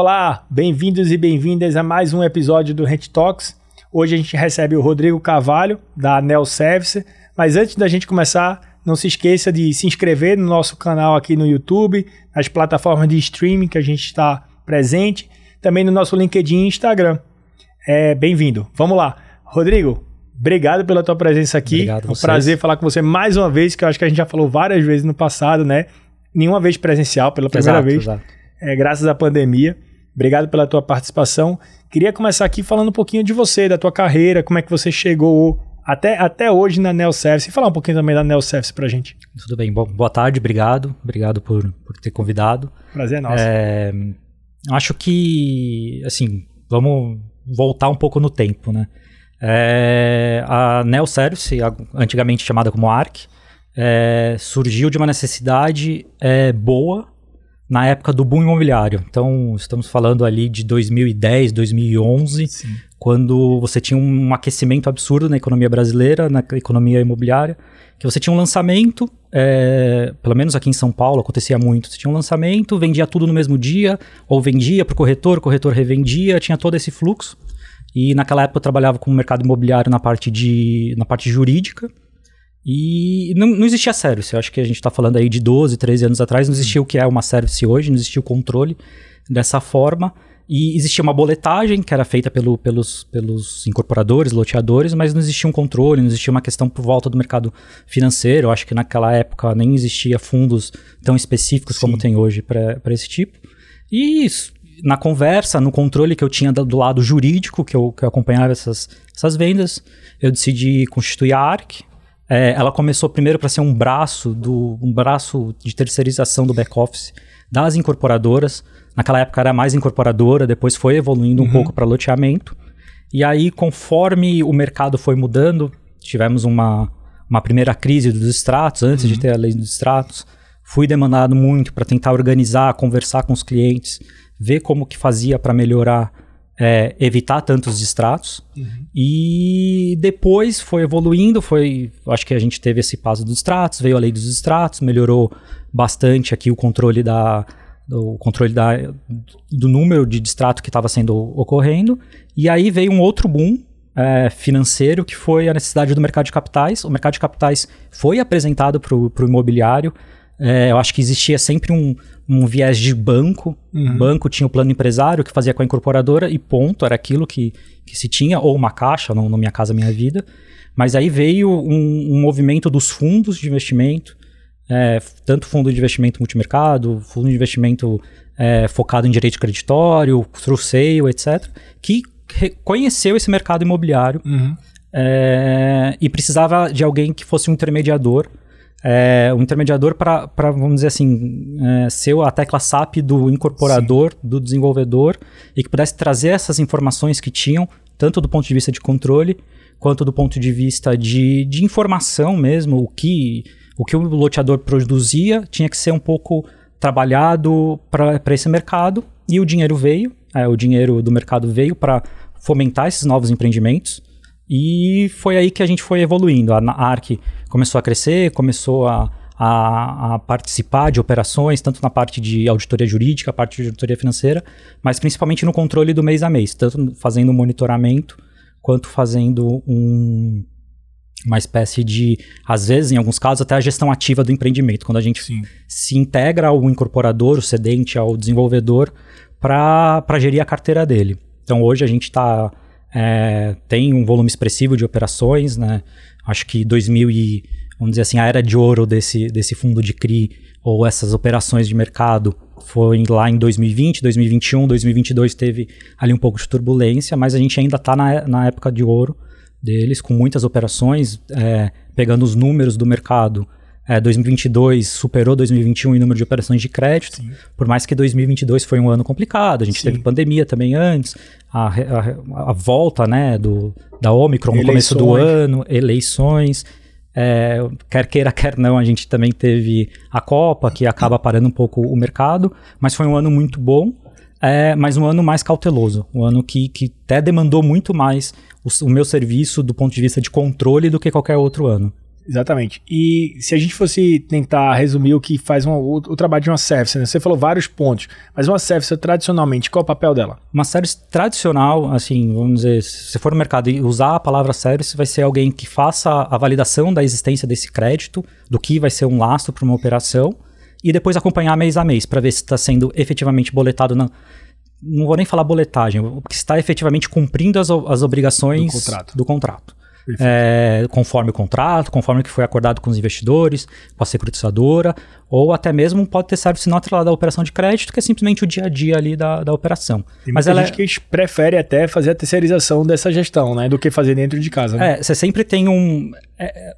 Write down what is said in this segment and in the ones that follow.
Olá, bem-vindos e bem-vindas a mais um episódio do Rent Talks. Hoje a gente recebe o Rodrigo Carvalho, da Anel Service. Mas antes da gente começar, não se esqueça de se inscrever no nosso canal aqui no YouTube, nas plataformas de streaming que a gente está presente, também no nosso LinkedIn e Instagram. É, Bem-vindo. Vamos lá. Rodrigo, obrigado pela tua presença aqui. Obrigado é um vocês. prazer falar com você mais uma vez, que eu acho que a gente já falou várias vezes no passado, né? Nenhuma vez presencial, pela primeira Exato, vez exato. é, graças à pandemia. Obrigado pela tua participação. Queria começar aqui falando um pouquinho de você, da tua carreira, como é que você chegou até, até hoje na Neo Service. E falar um pouquinho também da Neo Service pra gente. Tudo bem. Boa tarde, obrigado. Obrigado por, por ter convidado. Prazer é nosso. É, acho que, assim, vamos voltar um pouco no tempo, né? É, a Neo Service, a- antigamente chamada como ARC, é, surgiu de uma necessidade é, boa na época do boom imobiliário. Então, estamos falando ali de 2010, 2011, Sim. quando você tinha um aquecimento absurdo na economia brasileira, na economia imobiliária, que você tinha um lançamento, é, pelo menos aqui em São Paulo acontecia muito, você tinha um lançamento, vendia tudo no mesmo dia, ou vendia para o corretor, o corretor revendia, tinha todo esse fluxo. E naquela época eu trabalhava com o mercado imobiliário na parte, de, na parte jurídica, e não, não existia service. Eu acho que a gente está falando aí de 12, 13 anos atrás, não existia o que é uma service hoje, não existia o controle dessa forma. E existia uma boletagem que era feita pelo, pelos, pelos incorporadores, loteadores, mas não existia um controle, não existia uma questão por volta do mercado financeiro. Eu acho que naquela época nem existia fundos tão específicos como tem hoje para esse tipo. E isso, na conversa, no controle que eu tinha do, do lado jurídico, que eu, que eu acompanhava essas, essas vendas, eu decidi constituir a ARC. É, ela começou primeiro para ser um braço do um braço de terceirização do back office das incorporadoras. Naquela época era mais incorporadora, depois foi evoluindo um pouco para loteamento. E aí, conforme o mercado foi mudando, tivemos uma, uma primeira crise dos extratos, antes de ter a lei dos extratos. Fui demandado muito para tentar organizar, conversar com os clientes, ver como que fazia para melhorar, é, evitar tantos extratos. E depois foi evoluindo, foi, acho que a gente teve esse passo dos extratos, veio a lei dos extratos, melhorou bastante aqui o controle da do controle da, do número de distrato que estava sendo ocorrendo. E aí veio um outro boom é, financeiro que foi a necessidade do mercado de capitais. O mercado de capitais foi apresentado para o imobiliário. É, eu acho que existia sempre um, um viés de banco. O banco tinha o plano empresário que fazia com a incorporadora e ponto, era aquilo que, que se tinha, ou uma caixa, no, no Minha Casa Minha Vida. Mas aí veio um, um movimento dos fundos de investimento, é, tanto fundo de investimento multimercado, fundo de investimento é, focado em direito creditório, through sale, etc., que reconheceu esse mercado imobiliário Uhum. é, e precisava de alguém que fosse um intermediador, é, um intermediador para, vamos dizer assim, é, ser a tecla SAP do incorporador, do desenvolvedor, e que pudesse trazer essas informações que tinham, tanto do ponto de vista de controle, quanto do ponto de vista de, de informação mesmo, o que, o que o loteador produzia tinha que ser um pouco trabalhado para esse mercado, e o dinheiro veio, é, o dinheiro do mercado veio para fomentar esses novos empreendimentos, e foi aí que a gente foi evoluindo. A a ARC começou a crescer, começou a, a, a participar de operações, tanto na parte de auditoria jurídica, parte de auditoria financeira, mas principalmente no controle do mês a mês, tanto fazendo um monitoramento, quanto fazendo um, uma espécie de, às vezes, em alguns casos, até a gestão ativa do empreendimento, quando a gente Sim. se integra ao incorporador, o cedente, ao desenvolvedor, para gerir a carteira dele. Então hoje a gente tá, é, tem um volume expressivo de operações, né? Acho que 2000 e, vamos dizer assim, a era de ouro desse, desse fundo de CRI ou essas operações de mercado foi lá em 2020, 2021, 2022 teve ali um pouco de turbulência, mas a gente ainda está na, na época de ouro deles, com muitas operações, é, pegando os números do mercado. É, 2022 superou 2021 em número de operações de crédito, Sim. por mais que 2022 foi um ano complicado, a gente Sim. teve pandemia também antes, a, a a volta né, do, da Omicron no começo do Eleições. ano, eleições, é, quer queira, quer não, a gente também teve a Copa, que acaba parando um pouco o mercado, mas foi um ano muito bom, é, mas um ano mais cauteloso, um ano que, que até demandou muito mais o, o meu serviço do ponto de vista de controle do que qualquer outro ano. Exatamente. E se a gente fosse tentar resumir o que faz um, o, o, trabalho de uma service, né? Você falou vários pontos, mas uma service tradicionalmente, qual é o papel dela? Uma service tradicional, assim, vamos dizer, se você for no mercado e usar a palavra service, vai ser alguém que faça a validação da existência desse crédito, do que vai ser um lastro para uma operação, e depois acompanhar mês a mês para ver se está sendo efetivamente boletado na, não vou nem falar boletagem, porque está efetivamente cumprindo as, as obrigações do contrato. Do contrato é, conforme o contrato, conforme o que foi acordado com os investidores, com a securitizadora, ou até mesmo pode ter serviço não atrelado à operação de crédito, que é simplesmente o dia a dia ali da, da operação. Tem Mas ela gente é... que prefere até fazer a terceirização dessa gestão, né, do que fazer dentro de casa. Né? É, você sempre tem um... É,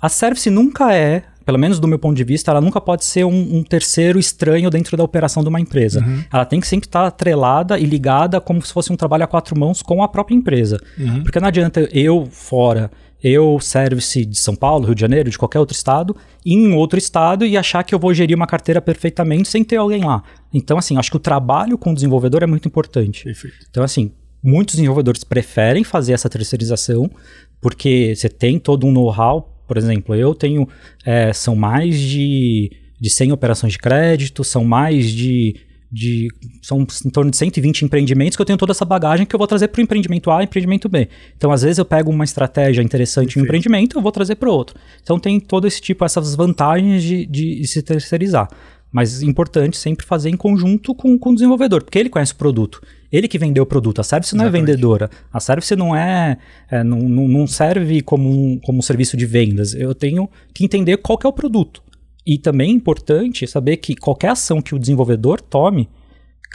a service nunca é pelo menos do meu ponto de vista, ela nunca pode ser um, um terceiro estranho dentro da operação de uma empresa. Uhum. Ela tem que sempre estar atrelada e ligada como se fosse um trabalho a quatro mãos com a própria empresa. Uhum. Porque não adianta eu fora eu service de São Paulo, Rio de Janeiro, de qualquer outro estado, em outro estado e achar que eu vou gerir uma carteira perfeitamente sem ter alguém lá. Então, assim, acho que o trabalho com o desenvolvedor é muito importante. Perfeito. Então, assim, muitos desenvolvedores preferem fazer essa terceirização porque você tem todo um know-how por exemplo, eu tenho. É, são mais de, de 100 operações de crédito, são mais de. De, são em torno de 120 empreendimentos que eu tenho toda essa bagagem que eu vou trazer para o empreendimento A e empreendimento B. Então, às vezes, eu pego uma estratégia interessante em um empreendimento eu vou trazer para o outro. Então, tem todo esse tipo, essas vantagens de, de, de se terceirizar. Mas importante sempre fazer em conjunto com, com o desenvolvedor, porque ele conhece o produto. Ele que vendeu o produto. A service não é vendedora. A service não é. é não, não, não, serve como um, como um serviço de vendas. Eu tenho que entender qual que é o produto. E também é importante saber que qualquer ação que o desenvolvedor tome,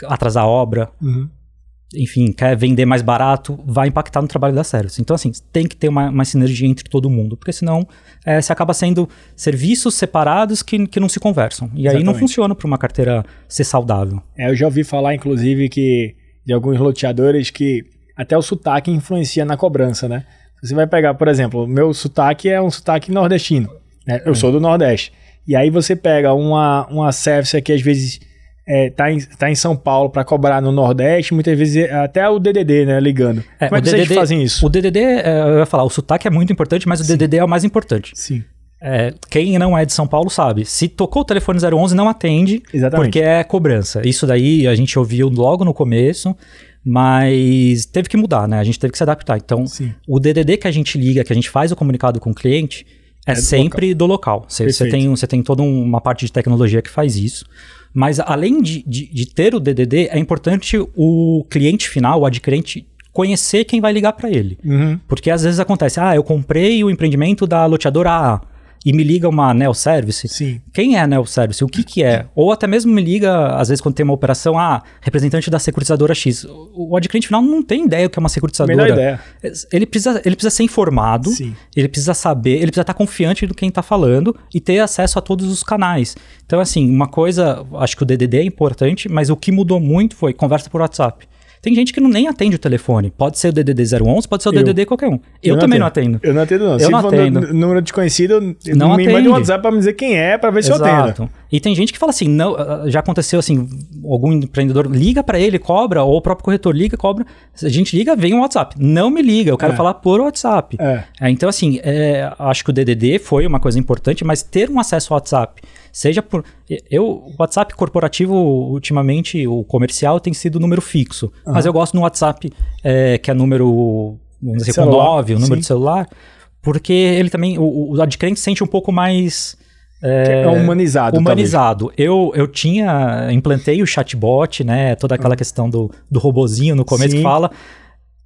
atrasar a obra, uhum enfim, quer vender mais barato, vai impactar no trabalho da service. Então, assim, tem que ter uma, uma sinergia entre todo mundo, porque senão é, se acaba sendo serviços separados que, que não se conversam. E Exatamente. aí não funciona para uma carteira ser saudável. É, eu já ouvi falar, inclusive, que de alguns loteadores que até o sotaque influencia na cobrança, né? Você vai pegar, por exemplo, o meu sotaque é um sotaque nordestino. Né? Eu é. sou do Nordeste. E aí você pega uma, uma service que às vezes é, tá, em, tá em São Paulo para cobrar no Nordeste, muitas vezes até o DDD, né, ligando. É, Como é que DDD, vocês fazem isso? O DDD, é, eu ia falar, o sotaque é muito importante, mas o Sim. DDD é o mais importante. Sim. É, quem não é de São Paulo sabe. Se tocou o telefone 011, não atende, Exatamente. porque é cobrança. Isso daí a gente ouviu logo no começo, mas teve que mudar, né? A gente teve que se adaptar. Então, Sim. o DDD que a gente liga, que a gente faz o comunicado com o cliente, é, é sempre do local. Você tem, você tem toda uma parte de tecnologia que faz isso. Mas além de, de, de ter o DDD, é importante o cliente final, o adquirente, conhecer quem vai ligar para ele. Uhum. Porque às vezes acontece, ah, eu comprei o empreendimento da loteadora A e me liga uma Neo Service. Sim. Quem é a Neo Service? O que que é? Ou até mesmo me liga, às vezes quando tem uma operação, ah, representante da securitizadora X. O adquirente final não tem ideia o que é uma securitizadora. Melhor ideia. Ele precisa, ele precisa ser informado, Sim. ele precisa saber, ele precisa estar confiante do quem está falando e ter acesso a todos os canais. Então, assim, uma coisa, acho que o DDD é importante, mas o que mudou muito foi conversa por WhatsApp. Tem gente que não nem atende o telefone. Pode ser o DDD 011, pode ser o eu. DDD qualquer um. Eu, eu também não atendo. Eu não atendo, não. Eu Se não atendo. número desconhecido, não me manda um WhatsApp pra me dizer quem é, pra ver Exato. se eu atendo. E tem gente que fala assim, não, ah, já aconteceu assim, algum empreendedor liga para ele, cobra, ou o próprio corretor liga, cobra. A gente liga, vem um WhatsApp. Não me liga, eu quero é. falar por WhatsApp. É. É, então, assim, é, acho que o DDD foi uma coisa importante, mas ter um acesso ao WhatsApp Seja por. Eu, o WhatsApp corporativo, ultimamente, o comercial tem sido número fixo. Uhum. Mas eu gosto no WhatsApp, é, que é número. Vamos dizer, com 9, o número sim. de celular. Porque ele também. O, o adquirente sente um pouco mais. É, é humanizado. Humanizado. Eu, eu tinha. Implantei o chatbot, né? Toda aquela uhum. questão do, do robozinho no começo Sim. que fala.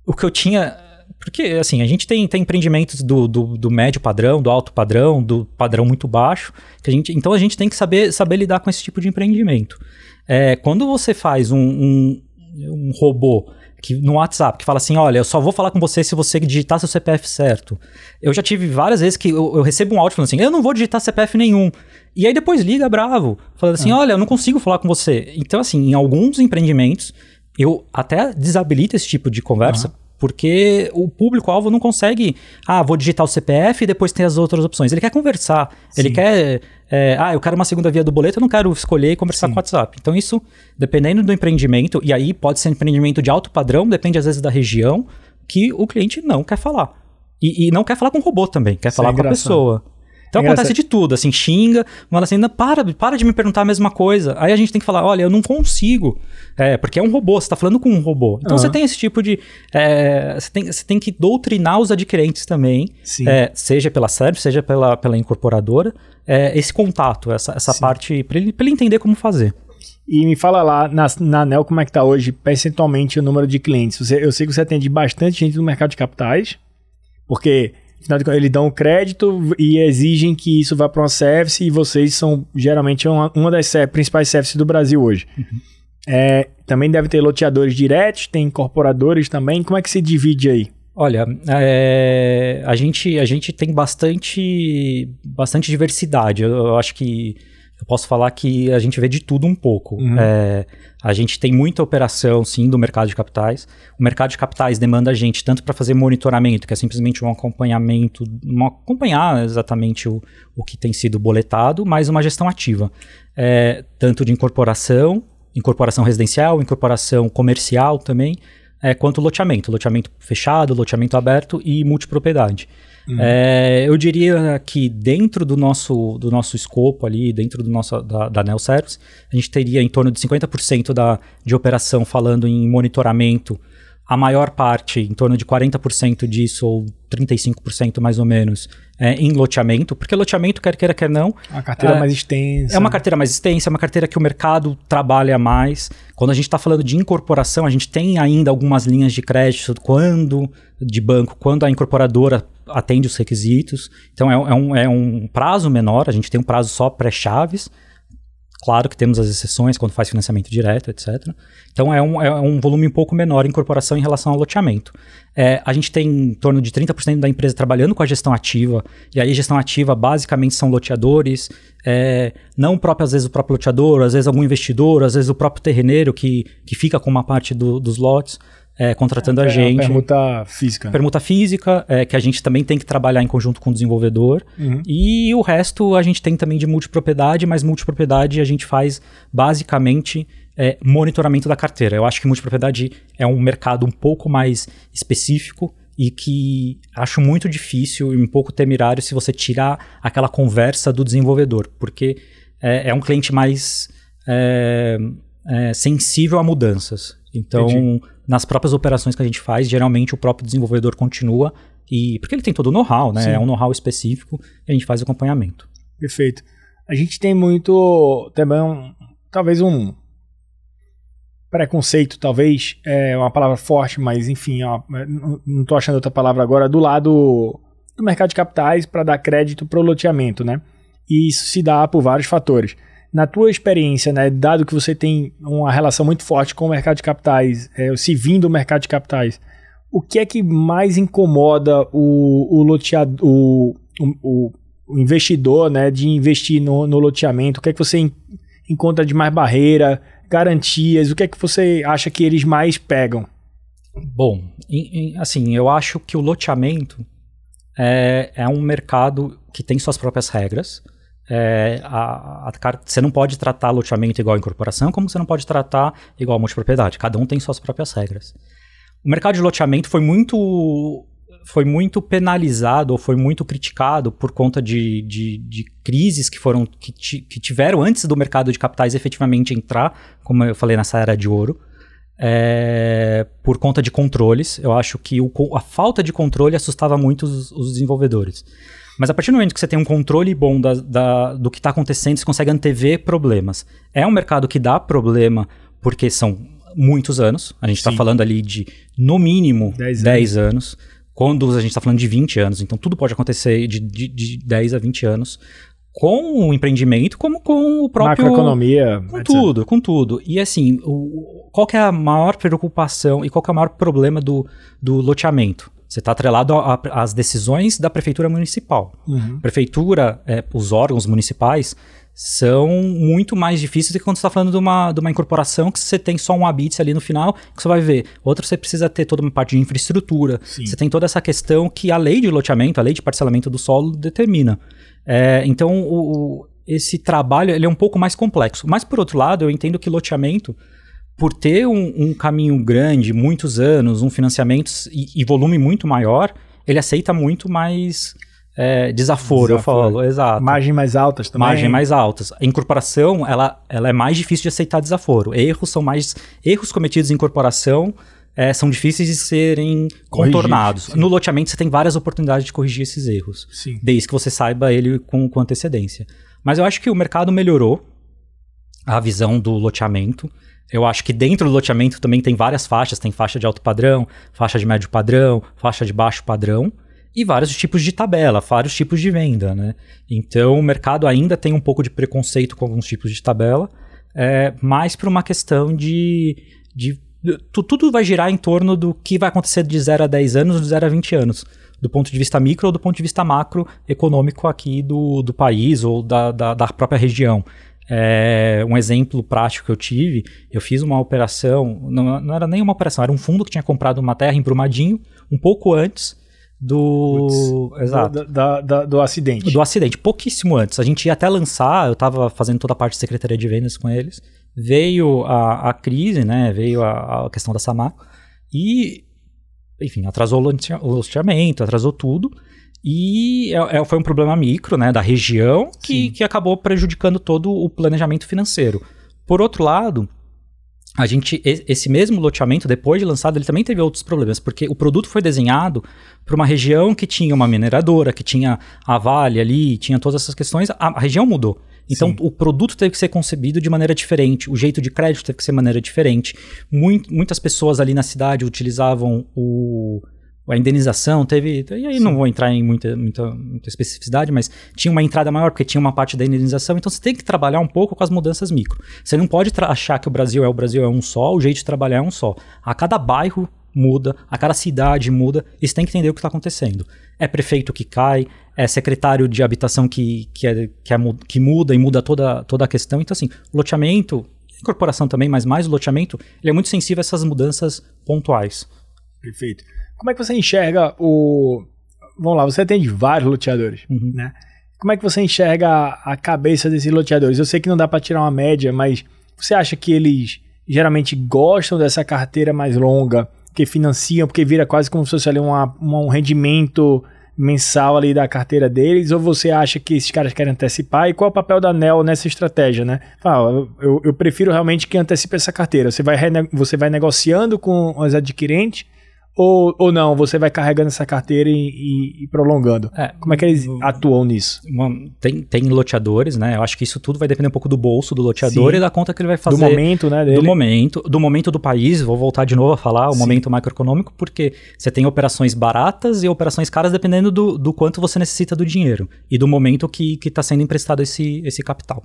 O que eu tinha porque, assim, a gente tem, tem empreendimentos do, do, do, médio padrão, do alto padrão, do padrão muito baixo, que a gente, então a gente tem que saber, saber lidar com esse tipo de empreendimento. É, quando você faz um, um, um robô que no WhatsApp, que fala assim, olha, eu só vou falar com você se você digitar seu CPF certo. Eu já tive várias vezes que eu, eu recebo um áudio falando assim, eu não vou digitar CPF nenhum. E aí depois liga bravo, falando assim, ah. olha, eu não consigo falar com você. Então, assim, em alguns empreendimentos, eu até desabilito esse tipo de conversa, porque o público-alvo não consegue, ah, vou digitar o CPF e depois tem as outras opções. Ele quer conversar. Sim. Ele quer, é, ah, eu quero uma segunda via do boleto, eu não quero escolher e conversar Sim. com o WhatsApp. Então, isso, dependendo do empreendimento, e aí pode ser empreendimento de alto padrão, depende às vezes da região, que o cliente não quer falar. E, e não quer falar com o robô também, quer Isso falar é com a pessoa. Então É acontece de tudo, assim, xinga, fala assim, "Não, para, para de me perguntar a mesma coisa. Aí a gente tem que falar, olha, eu não consigo. É, porque é um robô, você tá falando com um robô. Então Aham. você tem esse tipo de. é, você, tem, você tem que doutrinar os adquirentes também, é, seja pela service, seja pela, pela incorporadora, é, esse contato, essa, essa Sim. parte, para ele, pra ele entender como fazer. E me fala lá, na, na ANEL, como é que tá hoje, percentualmente, o número de clientes? Você- eu sei que você atende bastante gente no mercado de capitais, porque, afinal de contas, eles dão o crédito e exigem que isso vá para uma service e vocês são, geralmente, uma, uma das principais services do Brasil hoje. É, também deve ter loteadores diretos, tem incorporadores também. Como é que se divide aí? Olha, é, a, gente, a gente tem bastante, bastante diversidade. Eu, eu acho que eu posso falar que a gente vê de tudo um pouco. Uhum. É, a gente tem muita operação, sim, do mercado de capitais. O mercado de capitais demanda a gente tanto para fazer monitoramento, que é simplesmente um acompanhamento, um acompanhar exatamente o, o que tem sido boletado, mas uma gestão ativa. É, tanto de incorporação, incorporação residencial, incorporação comercial também, é, quanto loteamento. Loteamento fechado, loteamento aberto e multipropriedade. É, eu diria que dentro do nosso, do nosso escopo ali, dentro do nosso, da, da Nel Service, a gente teria em torno de 50% da, de operação falando em monitoramento, a maior parte, em torno de 40% disso, ou 35% mais ou menos, é em loteamento, porque loteamento, quer queira, quer não, A carteira É, mais extensa. é uma carteira mais extensa, é uma carteira que o mercado trabalha mais. Quando a gente está falando de incorporação, a gente tem ainda algumas linhas de crédito quando de banco, quando a incorporadora atende os requisitos. Então é, é um, é um prazo menor, a gente tem um prazo só pré-chaves. Claro que temos as exceções quando faz financiamento direto, etc. Então é um, é um volume um pouco menor em incorporação em relação ao loteamento. É, a gente tem em torno de 30% da empresa trabalhando com a gestão ativa, e aí gestão ativa basicamente são loteadores, é, não próprio, às vezes o próprio loteador, às vezes algum investidor, às vezes o próprio terreneiro que, que fica com uma parte do- dos lotes, é, contratando a É, gente. permuta física. Permuta física, é, que a gente também tem que trabalhar em conjunto com o desenvolvedor. Uhum. E o resto a gente tem também de multipropriedade, mas multipropriedade a gente faz basicamente é, monitoramento da carteira. Eu acho que multipropriedade é um mercado um pouco mais específico e que acho muito difícil e um pouco temerário se você tirar aquela conversa do desenvolvedor, porque é, é um cliente mais é, é, sensível a mudanças. Então, Entendi. Nas próprias operações que a gente faz, geralmente o próprio desenvolvedor continua e porque ele tem todo o know-how, né? Sim. É um know-how específico e a gente faz o acompanhamento. Perfeito. A gente tem muito também um, talvez um preconceito, talvez é uma palavra forte, mas enfim, ó, não- estou achando outra palavra agora do lado do mercado de capitais para dar crédito para o loteamento, né? E isso se dá por vários fatores. Na tua experiência, né, dado que você tem uma relação muito forte com o mercado de capitais, é, se vindo do mercado de capitais, o que é que mais incomoda o, o loteador, o, o, o investidor, né, de investir no, no loteamento? O que é que você en- encontra de mais barreira, garantias? O que é que você acha que eles mais pegam? Bom, em- em- assim, eu acho que o loteamento é, é um mercado que tem suas próprias regras. É, a- a você não pode tratar loteamento igual a incorporação, como você não pode tratar igual a multipropriedade. Cada um tem suas próprias regras. O mercado de loteamento foi muito foi muito penalizado ou foi muito criticado por conta de, de, de crises que foram que, que tiveram antes do mercado de capitais efetivamente entrar, como eu falei nessa era de ouro, é, por conta de controles. Eu acho que o a falta de controle assustava muito os, os desenvolvedores. Mas a partir do momento que você tem um controle bom da- da- do que está acontecendo, você consegue antever problemas. É um mercado que dá problema porque são muitos anos. A gente está falando ali de, no mínimo, 10 10, anos. Quando a gente está falando de 20 anos. Então tudo pode acontecer de, de, de 10 a 20 anos. Com o empreendimento, como com o próprio... Macroeconomia, Com etc. tudo, com tudo. E assim, o, qual é a maior preocupação e qual é o maior problema do, do loteamento? Você está atrelado às decisões da prefeitura municipal. Uhum. Prefeitura, é, os órgãos municipais são muito mais difíceis do que quando você está falando de uma, de uma incorporação que você tem só um habite ali no final que você vai ver. Outro você precisa ter toda uma parte de infraestrutura. Sim. Você tem toda essa questão que a lei de loteamento, a lei de parcelamento do solo determina. É, então, o- o- esse trabalho ele é um pouco mais complexo. Mas, por outro lado, eu entendo que loteamento, por ter um, um caminho grande, muitos anos, um financiamento e, e volume muito maior, ele aceita muito mais é, desaforo, desaforo, eu falo, exato. Margem mais altas também. Margem mais altas. A incorporação, ela, ela é mais difícil de aceitar desaforo. Erros são mais... Erros cometidos em incorporação é, são difíceis de serem contornados. Corrigir, no loteamento, você tem várias oportunidades de corrigir esses erros. Sim. Desde que você saiba ele com, com antecedência. Mas eu acho que o mercado melhorou a visão do loteamento. Eu acho que dentro do loteamento também tem várias faixas. Tem faixa de alto padrão, faixa de médio padrão, faixa de baixo padrão e vários tipos de tabela, vários tipos de venda, né? Então o mercado ainda tem um pouco de preconceito com alguns tipos de tabela, é, mais por uma questão de, de tudo vai girar em torno do que vai acontecer de 0 a 10 anos, de 0 a 20 anos, do ponto de vista micro ou do ponto de vista macro econômico aqui do, do país ou da, da, da própria região. É, um exemplo prático que eu tive, eu fiz uma operação, não, não era nem uma operação, era um fundo que tinha comprado uma terra em Brumadinho, um pouco antes do. Puts, exato. Do, da, do acidente. Do acidente, pouquíssimo antes. A gente ia até lançar, eu estava fazendo toda a parte de secretaria de vendas com eles. Veio a, a crise, né? Veio a, a questão da Samaco. E, enfim, atrasou o loteamento, atrasou tudo. E é, é, foi um problema micro, né, da região, que, que acabou prejudicando todo o planejamento financeiro. Por outro lado, a gente esse mesmo loteamento depois de lançado ele também teve outros problemas porque o produto foi desenhado para uma região que tinha uma mineradora que tinha a Vale ali tinha todas essas questões a, a região mudou então Sim. o produto teve que ser concebido de maneira diferente o jeito de crédito teve que ser de maneira diferente Muito, muitas pessoas ali na cidade utilizavam o a indenização teve. E aí Sim. não vou entrar em muita, muita, muita, especificidade, mas tinha uma entrada maior, porque tinha uma parte da indenização. Então você tem que trabalhar um pouco com as mudanças micro. Você não pode achar que o Brasil é o Brasil é um só, o jeito de trabalhar é um só. A cada bairro muda, a cada cidade muda, e você tem que entender o que está acontecendo. É prefeito que cai, é secretário de habitação que, que, é, que, é, que muda e muda toda, toda a questão. Então, assim, loteamento, incorporação também, mas mais o loteamento, ele é muito sensível a essas mudanças pontuais. Perfeito. Como é que você enxerga o. Vamos lá, você atende vários loteadores, uhum. né? Como é que você enxerga a, a cabeça desses loteadores? Eu sei que não dá para tirar uma média, mas você acha que eles geralmente gostam dessa carteira mais longa, que financiam, porque vira quase como se fosse ali uma, uma, um rendimento mensal ali da carteira deles, ou você acha que esses caras querem antecipar? E qual é o papel da NEL nessa estratégia, né? Fala, eu, eu prefiro realmente que antecipe essa carteira. Você vai, você vai negociando com os adquirentes ou, ou não, você vai carregando essa carteira e, e, e prolongando? É, Como é que eles atuam nisso? Uma, tem, tem loteadores, né? Eu acho que isso tudo vai depender um pouco do bolso do loteador Sim. e da conta que ele vai fazer. Do momento, né? Dele. Do momento, do momento do país. Vou voltar de novo a falar o Sim. momento macroeconômico, porque você tem operações baratas e operações caras dependendo do, do quanto você necessita do dinheiro e do momento que está sendo emprestado esse, esse capital.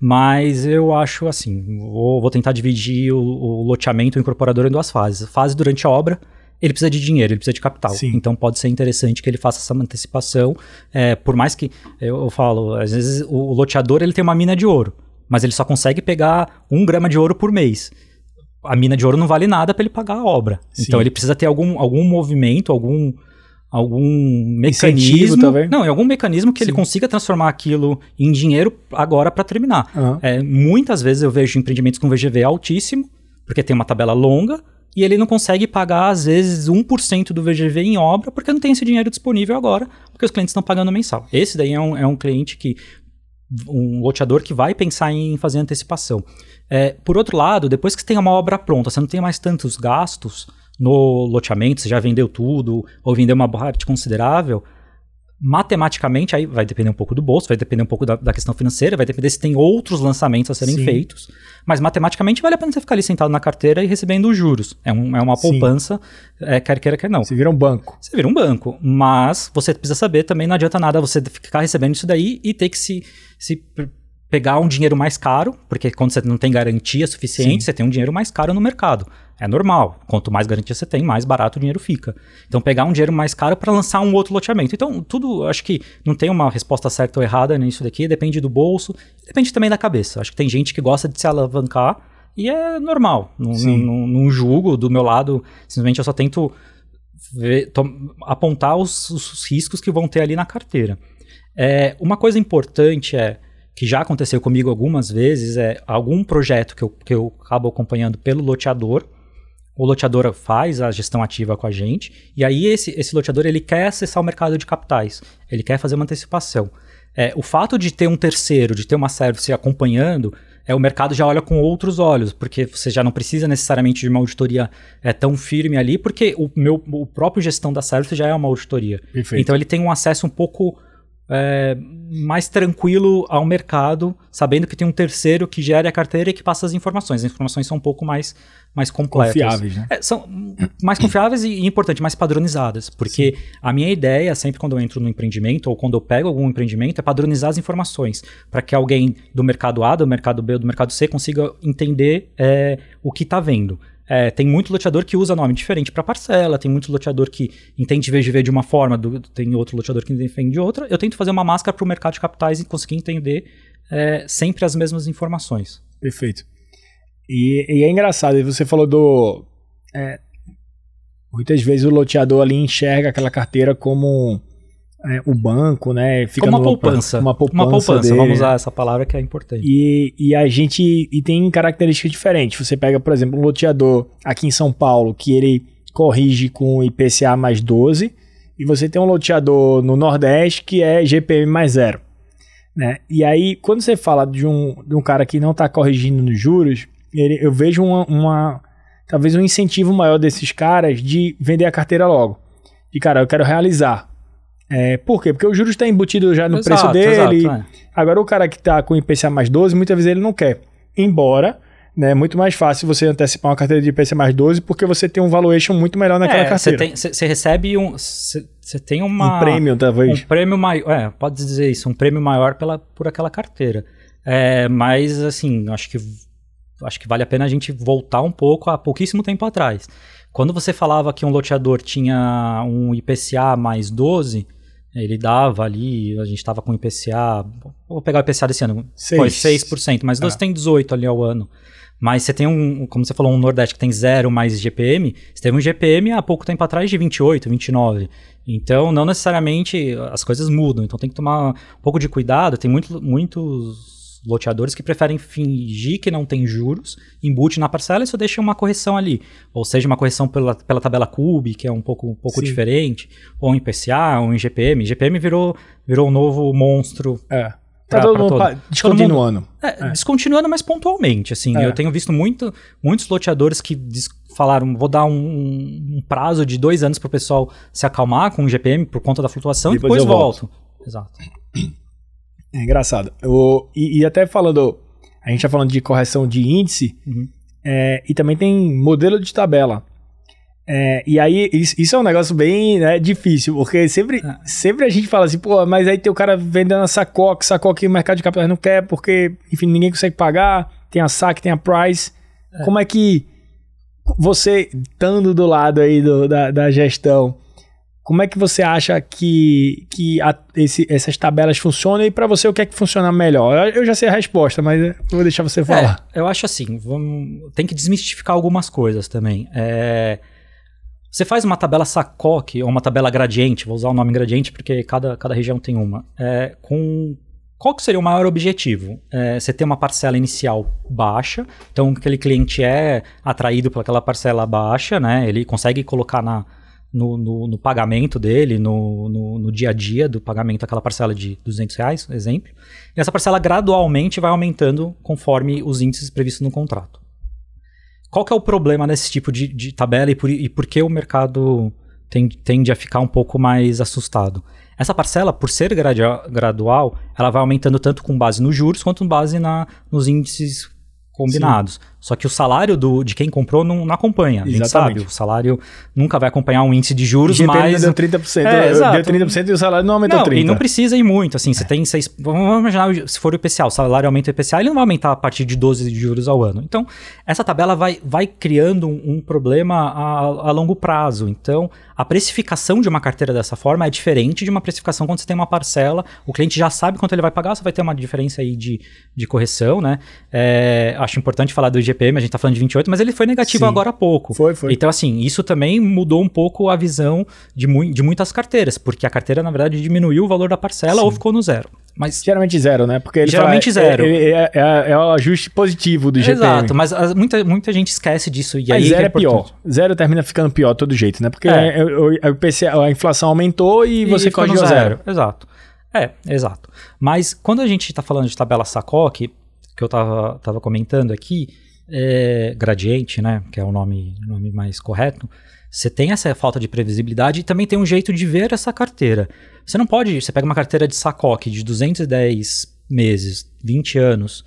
Mas eu acho assim, vou, vou tentar dividir o, o loteamento incorporador em duas fases. Fase durante a obra, ele precisa de dinheiro, ele precisa de capital. Sim. Então pode ser interessante que ele faça essa antecipação. É, por mais que eu, eu, falo, às vezes o loteador ele tem uma mina de ouro, mas ele só consegue pegar um grama de ouro por mês. A mina de ouro não vale nada para ele pagar a obra. Sim. Então ele precisa ter algum, algum movimento, algum algum mecanismo, Incentivo, não, algum mecanismo que Sim. ele consiga transformar aquilo em dinheiro agora para terminar. Uhum. É, muitas vezes eu vejo empreendimentos com VGV altíssimo, porque tem uma tabela longa, e ele não consegue pagar, às vezes, 1% do VGV em obra, porque não tem esse dinheiro disponível agora, porque os clientes estão pagando mensal. Esse daí é um, é um cliente que. um loteador que vai pensar em fazer antecipação. É, por outro lado, depois que você tem uma obra pronta, você não tem mais tantos gastos no loteamento, você já vendeu tudo, ou vendeu uma parte considerável, matematicamente, aí vai depender um pouco do bolso, vai depender um pouco da, da questão financeira, vai depender se tem outros lançamentos a serem Sim. feitos. Mas matematicamente vale a pena você ficar ali sentado na carteira e recebendo os juros. É, um, é uma poupança, é, quer queira, quer não. Você vira um banco. Você vira um banco. Mas você precisa saber também, não adianta nada você ficar recebendo isso daí e ter que se, se pegar um dinheiro mais caro, porque quando você não tem garantia suficiente, Sim. você tem um dinheiro mais caro no mercado. É normal. Quanto mais garantia você tem, mais barato o dinheiro fica. Então, pegar um dinheiro mais caro para lançar um outro loteamento. Então, tudo, acho que não tem uma resposta certa ou errada nisso daqui, depende do bolso, depende também da cabeça. Acho que tem gente que gosta de se alavancar e é normal. Não, não, não julgo, do meu lado, simplesmente eu só tento ver, apontar os, os, riscos que vão ter ali na carteira. É, uma coisa importante é que já aconteceu comigo algumas vezes é algum projeto que eu, que eu acabo acompanhando pelo loteador o loteador faz a gestão ativa com a gente, e aí esse, esse loteador ele quer acessar o mercado de capitais, ele quer fazer uma antecipação. É, o fato de ter um terceiro, de ter uma service acompanhando, é, o mercado já olha com outros olhos, porque você já não precisa necessariamente de uma auditoria é, tão firme ali, porque o, meu, o próprio gestão da service já é uma auditoria. Perfeito. Então ele tem um acesso um pouco é, mais tranquilo ao mercado, sabendo que tem um terceiro que gera a carteira e que passa as informações. As informações são um pouco mais, mais completas. Confiáveis, né? É, são mais confiáveis e, e, importante, mais padronizadas. Porque Sim. a minha ideia, sempre quando eu entro no empreendimento ou quando eu pego algum empreendimento, é padronizar as informações. Para que alguém do mercado A, do mercado B ou do mercado C consiga entender é, o que está vendo. É, tem muito loteador que usa nome diferente para parcela, tem muito loteador que entende VGV de uma forma, do, tem outro loteador que entende de outra. Eu tento fazer uma máscara para o mercado de capitais e conseguir entender é, sempre as mesmas informações. Perfeito. E, e é engraçado, você falou do. É, muitas vezes o loteador ali enxerga aquela carteira como é, o banco, né? Fica uma poupança. Uma poupança. Uma poupança, vamos usar essa palavra que é importante. E, e a gente e tem características diferentes. Você pega, por exemplo, um loteador aqui em São Paulo que ele corrige com IPCA mais 12 e você tem um loteador no Nordeste que é GPM mais zero. Né? E aí, quando você fala de um, de um cara que não está corrigindo nos juros, ele, eu vejo uma, uma, talvez um incentivo maior desses caras de vender a carteira logo. E, cara, eu quero realizar. É, por quê? Porque o juros está embutido já no exato, preço dele. Exato, é. Agora, o cara que está com IPCA mais 12, muitas vezes ele não quer. Embora, né, é muito mais fácil você antecipar uma carteira de IPCA mais 12 porque você tem um valuation muito melhor naquela é, carteira. Você recebe um. Você tem uma. Um prêmio, talvez. Um prêmio maior. É, pode dizer isso, um prêmio maior pela, por aquela carteira. É, mas, assim, acho que acho que vale a pena a gente voltar um pouco a pouquíssimo tempo atrás. Quando você falava que um loteador tinha um IPCA mais 12, ele dava ali, a gente estava com IPCA, vou pegar o IPCA desse ano, 6. foi 6%, mas 12 ah. tem 18 ali ao ano. Mas você tem um, como você falou, um Nordeste que tem zero mais GPM, você teve um GPM há pouco tempo atrás de 28, 29. Então, não necessariamente as coisas mudam, então tem que tomar um pouco de cuidado, tem muito, muitos loteadores que preferem fingir que não tem juros, embute na parcela e só deixa uma correção ali. Ou seja, uma correção pela, pela tabela CUB, que é um pouco, um pouco diferente, ou em PCA, ou em GPM. GPM virou, virou um novo monstro. É. Tá todo mundo todo. descontinuando. Mundo, é, é. Descontinuando, mas pontualmente. Assim, é. Eu tenho visto muito, muitos loteadores que falaram, vou dar um, um prazo de dois anos para o pessoal se acalmar com o GPM por conta da flutuação depois e depois volto. volto. Exato. É engraçado. O, e, e, até falando, a gente tá falando de correção de índice, uhum. é, e também tem modelo de tabela. É, e aí, isso, é um negócio bem né, difícil, porque sempre, ah. sempre a gente fala assim, pô, mas aí tem o cara vendendo a Sacoque, Sacoque o mercado de capitais não quer, porque, enfim, ninguém consegue pagar, tem a SAC, tem a Price. É. Como é que você, estando do lado aí do, da, da gestão, como é que você acha que, que a, esse, essas tabelas funcionam e para você o que é que funciona melhor? Eu, já sei a resposta, mas vou deixar você é, falar. É, eu acho assim, vamos, tem que desmistificar algumas coisas também. É, você faz uma tabela SACOC ou uma tabela gradiente, vou usar o nome gradiente porque cada, cada região tem uma, é, com qual que seria o maior objetivo? É, você ter uma parcela inicial baixa, então aquele cliente é atraído por aquela parcela baixa, né? Ele consegue colocar na no, no, no pagamento dele, no, no, no, dia a dia do pagamento aquela parcela de 200 reais, exemplo. E essa parcela gradualmente vai aumentando conforme os índices previstos no contrato. Qual que é o problema nesse tipo de, de tabela e por, e por que o mercado tende, tende a ficar um pouco mais assustado? Essa parcela, por ser gradual, ela vai aumentando tanto com base nos juros quanto com base na, nos índices combinados. Sim. Só que o salário do, de quem comprou não, não acompanha. A gente sabe, o salário nunca vai acompanhar um índice de juros, o mas... deu 30%, é, deu 30% e o salário não aumentou não, 30%. E não precisa ir muito, assim, é. você tem seis... Vamos imaginar, se for o IPCA, o salário aumenta o IPCA, ele não vai aumentar a partir de 12 de juros ao ano. Então, essa tabela vai, vai criando um, um problema a, a longo prazo. Então, a precificação de uma carteira dessa forma é diferente de uma precificação quando você tem uma parcela, o cliente já sabe quanto ele vai pagar, você vai ter uma diferença aí de, de correção, né? É, acho importante falar do IGP IGPM, a gente está falando de 28, mas ele foi negativo Sim. agora há pouco. Foi, foi. Então, assim, isso também mudou um pouco a visão de, mu de muitas carteiras, porque a carteira, na verdade, diminuiu o valor da parcela Sim. ou ficou no zero. Mas geralmente zero, né? Porque ele geralmente fala, zero. É, é, é, é, o ajuste positivo do GPM. Exato, mas a, muita, muita gente esquece disso. E aí zero é, é pior. Zero termina ficando pior de todo jeito, né? Porque é. a, a, a, inflação aumentou e, e você corrigiu zero. zero. Exato. É, exato. Mas quando a gente está falando de tabela SACOC, que eu estava tava comentando aqui, é, gradiente, né? Que é o nome, nome mais correto. Você tem essa falta de previsibilidade e também tem um jeito de ver essa carteira. Você não pode, você pega uma carteira de SACOC de 210 meses, 20 anos,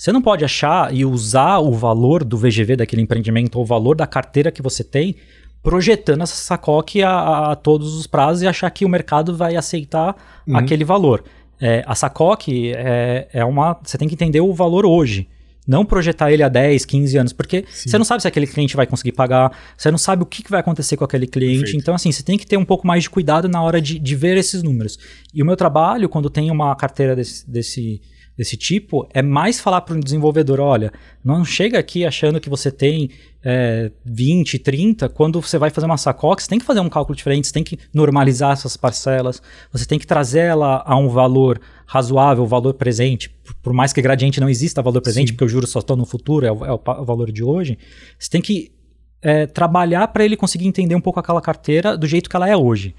você não pode achar e usar o valor do VGV daquele empreendimento ou o valor da carteira que você tem projetando essa SACOC a, a todos os prazos e achar que o mercado vai aceitar uhum. aquele valor. É, a SACOC é, é uma. Você tem que entender o valor hoje. Não projetar ele a 10, 15 anos, porque Sim. você não sabe se aquele cliente vai conseguir pagar, você não sabe o que, que vai acontecer com aquele cliente. Perfeito. Então, assim, você tem que ter um pouco mais de cuidado na hora de, de ver esses números. E o meu trabalho, quando tem uma carteira desse, desse desse tipo, é mais falar para um desenvolvedor: olha, não chega aqui achando que você tem é, 20, 30, quando você vai fazer uma sacoca, você tem que fazer um cálculo diferente, você tem que normalizar essas parcelas, você tem que trazer ela a um valor razoável, valor presente, por mais que gradiente não exista valor presente, Sim. porque os juros só estão no futuro, é o, é o, valor de hoje, você tem que é, trabalhar para ele conseguir entender um pouco aquela carteira do jeito que ela é hoje.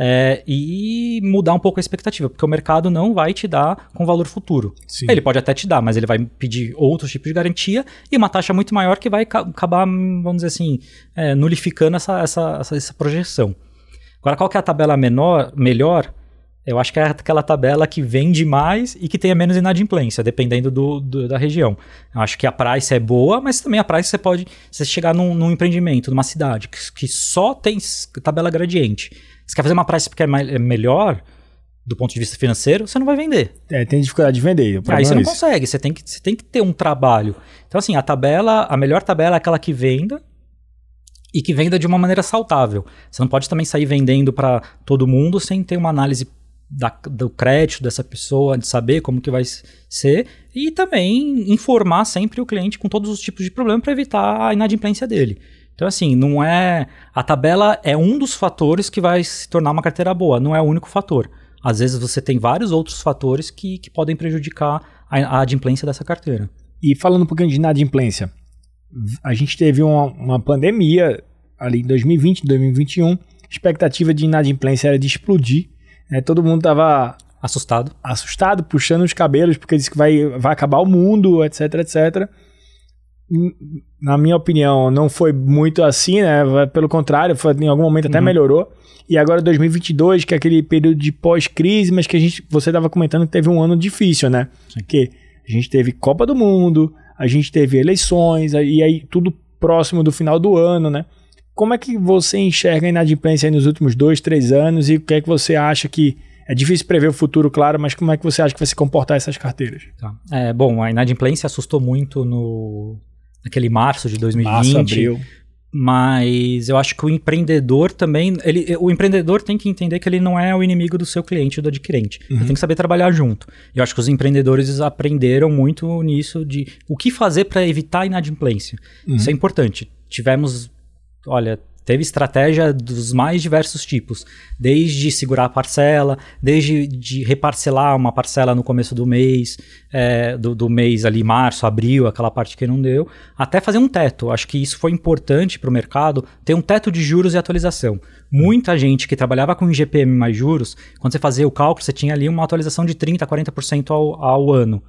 É, e mudar um pouco a expectativa, porque o mercado não vai te dar com valor futuro. Sim. Ele pode até te dar, mas ele vai pedir outros tipos de garantia e uma taxa muito maior que vai acabar, vamos dizer assim, é, nulificando essa, essa, essa, essa, projeção. Agora, qual que é a tabela menor, melhor? Eu acho que é aquela tabela que vende mais e que tenha menos inadimplência, dependendo do, do, da região. Eu acho que a price é boa, mas também a price você pode você chegar num, num empreendimento, numa cidade que, que só tem tabela gradiente você quer fazer uma price que é, é melhor do ponto de vista financeiro, você não vai vender. É, tem dificuldade de vender. Aí você é não consegue, você tem, que, você tem que ter um trabalho. Então, assim, a tabela, a melhor tabela é aquela que venda e que venda de uma maneira saudável. Você não pode também sair vendendo para todo mundo sem ter uma análise da, do crédito dessa pessoa, de saber como que vai ser e também informar sempre o cliente com todos os tipos de problema para evitar a inadimplência dele. Então, assim, não é. A tabela é um dos fatores que vai se tornar uma carteira boa, não é o único fator. Às vezes você tem vários outros fatores que, que podem prejudicar a, a adimplência dessa carteira. E falando um pouquinho de inadimplência, a gente teve uma, uma pandemia ali em 2020, 2021, expectativa de inadimplência era de explodir. Né? Todo mundo estava assustado, assustado, puxando os cabelos porque disse que vai, vai acabar o mundo, etc, etc na minha opinião, não foi muito assim, né? Pelo contrário, foi, em algum momento até uhum. melhorou. E agora 2022, que é aquele período de pós-crise, mas que a gente, você estava comentando que teve um ano difícil, né? Sim. Que a gente teve Copa do Mundo, a gente teve eleições, e aí tudo próximo do final do ano, né? Como é que você enxerga a inadimplência nos últimos dois, três anos e o que é que você acha que é difícil prever o futuro, claro, mas como é que você acha que vai se comportar essas carteiras? Tá. É, bom, a inadimplência assustou muito no, naquele março de 2020. Março, abril. Mas eu acho que o empreendedor também. Ele, o empreendedor tem que entender que ele não é o inimigo do seu cliente, do adquirente. Uhum. Ele tem que saber trabalhar junto. E eu acho que os empreendedores aprenderam muito nisso de o que fazer para evitar a inadimplência. Uhum. Isso é importante. Tivemos, olha, teve estratégia dos mais diversos tipos, desde segurar a parcela, desde de reparcelar uma parcela no começo do mês, é, do, do, mês ali, março, abril, aquela parte que não deu, até fazer um teto. Acho que isso foi importante para o mercado, ter um teto de juros e atualização. Muita gente que trabalhava com IGPM mais juros, quando você fazia o cálculo, você tinha ali uma atualização de 30%, 40% ao, ao ano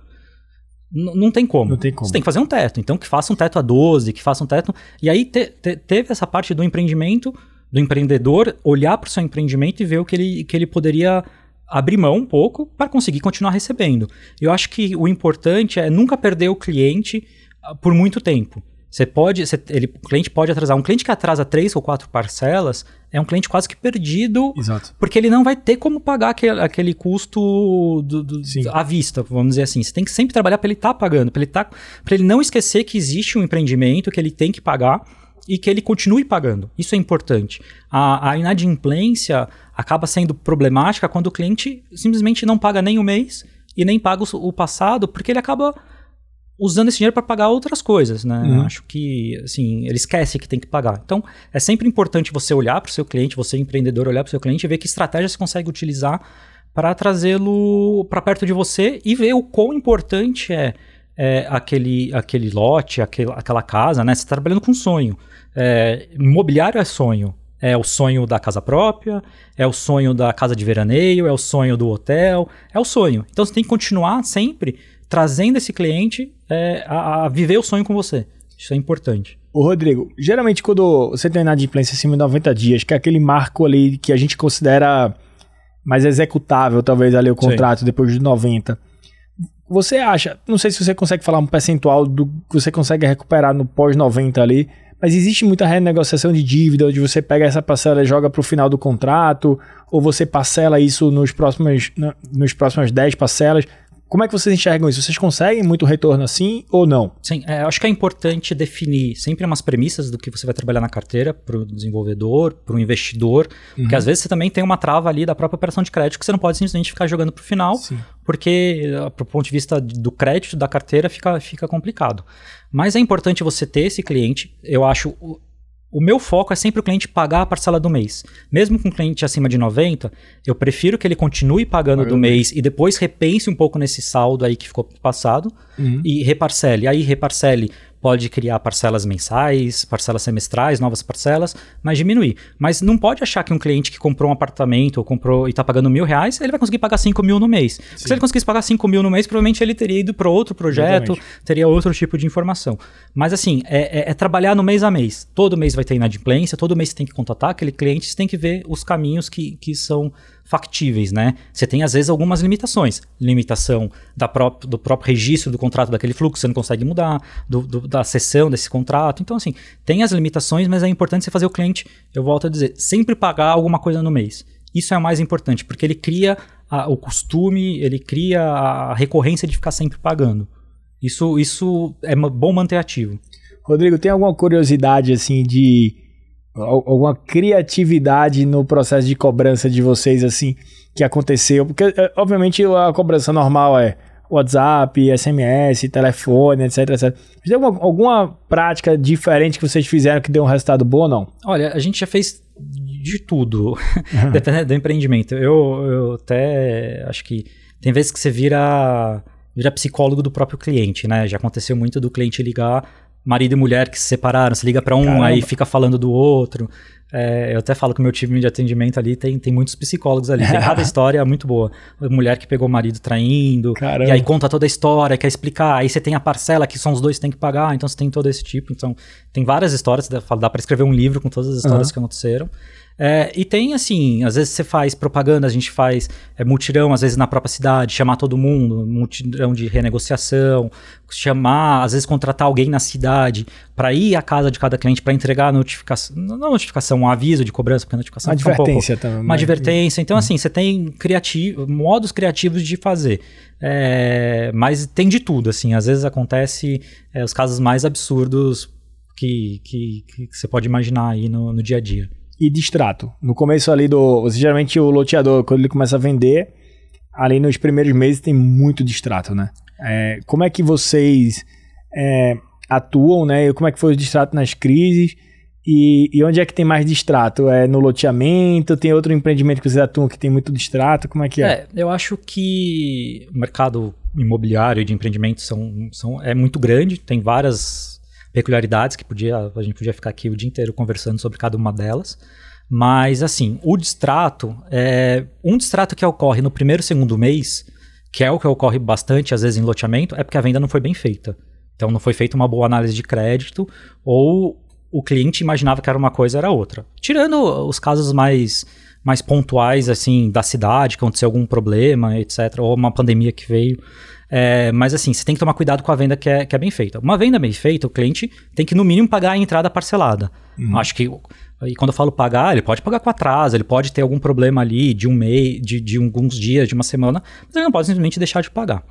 não tem como. Não tem como. Você tem que fazer um teto. Então, que faça um teto a 12, que faça um teto. E aí te, te, teve essa parte do empreendimento, do empreendedor, olhar para o seu empreendimento e ver o que ele, que ele poderia abrir mão um pouco para conseguir continuar recebendo. Eu acho que o importante é nunca perder o cliente ah, por muito tempo. Você pode, você, ele, o cliente pode atrasar. Um cliente que atrasa três ou quatro parcelas é um cliente quase que perdido, Exato. porque ele não vai ter como pagar aquele, aquele custo do, do, à vista, vamos dizer assim. Você tem que sempre trabalhar para ele estar tá pagando, para ele, tá, ele não esquecer que existe um empreendimento que ele tem que pagar e que ele continue pagando. Isso é importante. A, a inadimplência acaba sendo problemática quando o cliente simplesmente não paga nem o mês e nem paga o, o passado, porque ele acaba usando esse dinheiro para pagar outras coisas, né? Uhum. Acho que, assim, ele esquece que tem que pagar. Então, é sempre importante você olhar para o seu cliente, você empreendedor olhar para o seu cliente e ver que estratégia você consegue utilizar para trazê-lo para perto de você e ver o quão importante é, é aquele, aquele lote, aquele, aquela casa, né? Você está trabalhando com sonho. É, imobiliário é sonho. É o sonho da casa própria, é o sonho da casa de veraneio, é o sonho do hotel, é o sonho. Então você tem que continuar sempre trazendo esse cliente é, a, a, viver o sonho com você. Isso é importante. Ô Rodrigo, geralmente quando você tem inadimplência acima de 90 dias, que é aquele marco ali que a gente considera mais executável, talvez ali o contrato Sim. depois de 90. Você acha, não sei se você consegue falar um percentual do que você consegue recuperar no pós-90 ali, mas existe muita renegociação de dívida, onde você pega essa parcela e joga para o final do contrato, ou você parcela isso nos próximos, nos próximas 10 parcelas. Como é que vocês enxergam isso? Vocês conseguem muito retorno assim ou não? Sim, é, acho que é importante definir sempre umas premissas do que você vai trabalhar na carteira para o desenvolvedor, para o investidor, uhum. porque às vezes você também tem uma trava ali da própria operação de crédito que você não pode simplesmente ficar jogando para o final, Sim. porque do ponto de vista do crédito da carteira fica, fica complicado. Mas é importante você ter esse cliente. Eu acho o meu foco é sempre o cliente pagar a parcela do mês. Mesmo com um cliente acima de 90, eu prefiro que ele continue pagando do mês e depois repense um pouco nesse saldo aí que ficou passado uhum. e reparcele. Aí reparcele pode criar parcelas mensais, parcelas semestrais, novas parcelas, mas diminuir. Mas não pode achar que um cliente que comprou um apartamento ou comprou e está pagando mil reais, ele vai conseguir pagar cinco mil no mês. Se ele conseguisse pagar cinco mil no mês, provavelmente ele teria ido para outro projeto, Exatamente. teria outro tipo de informação. Mas assim, é, é, é, trabalhar no mês a mês. Todo mês vai ter inadimplência, todo mês você tem que contatar aquele cliente, você tem que ver os caminhos que, que são factíveis, né? Você tem às vezes algumas limitações, limitação pró do próprio registro do contrato daquele fluxo, você não consegue mudar, do, do, da sessão desse contrato. Então, assim, tem as limitações, mas é importante você fazer o cliente, eu volto a dizer, sempre pagar alguma coisa no mês. Isso é o mais importante, porque ele cria a, o costume, ele cria a recorrência de ficar sempre pagando. Isso, isso é bom manter ativo. Rodrigo, tem alguma curiosidade assim de alguma criatividade no processo de cobrança de vocês, assim, que aconteceu? Porque, é, obviamente, a cobrança normal é WhatsApp, SMS, telefone, etc, etc. Tem alguma, alguma prática diferente que vocês fizeram que deu um resultado bom ou não? Olha, a gente já fez de tudo, dependendo do empreendimento. Eu, eu até acho que tem vezes que você vira, vira psicólogo do próprio cliente, né? Já aconteceu muito do cliente ligar marido e mulher que se separaram, se liga para um, Caramba. aí fica falando do outro. É, eu até falo que o meu time de atendimento ali tem, tem muitos psicólogos ali. Tem cada história muito boa. Mulher que pegou o marido traindo, Caramba. e aí conta toda a história, quer explicar. Aí você tem a parcela que são os dois que tem que pagar, então você tem todo esse tipo. Então, tem várias histórias, dá para escrever um livro com todas as histórias uhum. que aconteceram. É, e tem assim, às vezes você faz propaganda, a gente faz é, mutirão, às vezes na própria cidade, chamar todo mundo, mutirão de renegociação, chamar, às vezes contratar alguém na cidade para ir à casa de cada cliente para entregar a notificação, não notificação, um aviso de cobrança, porque a notificação uma advertência um pouco, também. Uma advertência. Então, hum. assim, você tem criativo, modos criativos de fazer. É, mas tem de tudo, assim, às vezes acontece é, os casos mais absurdos que, que, que, você pode imaginar aí no, no dia a dia e distrato. No começo ali do. Geralmente o loteador, quando ele começa a vender, ali nos primeiros meses tem muito distrato, né? É, como é que vocês é, atuam, né? Como é que foi o distrato nas crises? E, e, onde é que tem mais distrato? É no loteamento? Tem outro empreendimento que vocês atuam que tem muito distrato? Como é que é? É, eu acho que o mercado imobiliário de empreendimentos são, são, é muito grande, tem várias peculiaridades que podia, a gente podia ficar aqui o dia inteiro conversando sobre cada uma delas. Mas, assim, o distrato, é, um distrato que ocorre no primeiro segundo mês, que é o que ocorre bastante, às vezes, em loteamento, é porque a venda não foi bem feita. Então, não foi feita uma boa análise de crédito, ou o cliente imaginava que era uma coisa, era outra. Tirando os casos mais, mais pontuais, assim, da cidade, que aconteceu algum problema, etc., ou uma pandemia que veio. É, mas assim, você tem que tomar cuidado com a venda que é, que é bem feita. Uma venda bem feita, o cliente tem que no mínimo pagar a entrada parcelada. Uhum. Acho que e quando eu falo pagar, ele pode pagar com atraso, ele pode ter algum problema ali de um mês, de, de alguns dias, de uma semana, mas ele não pode simplesmente deixar de pagar.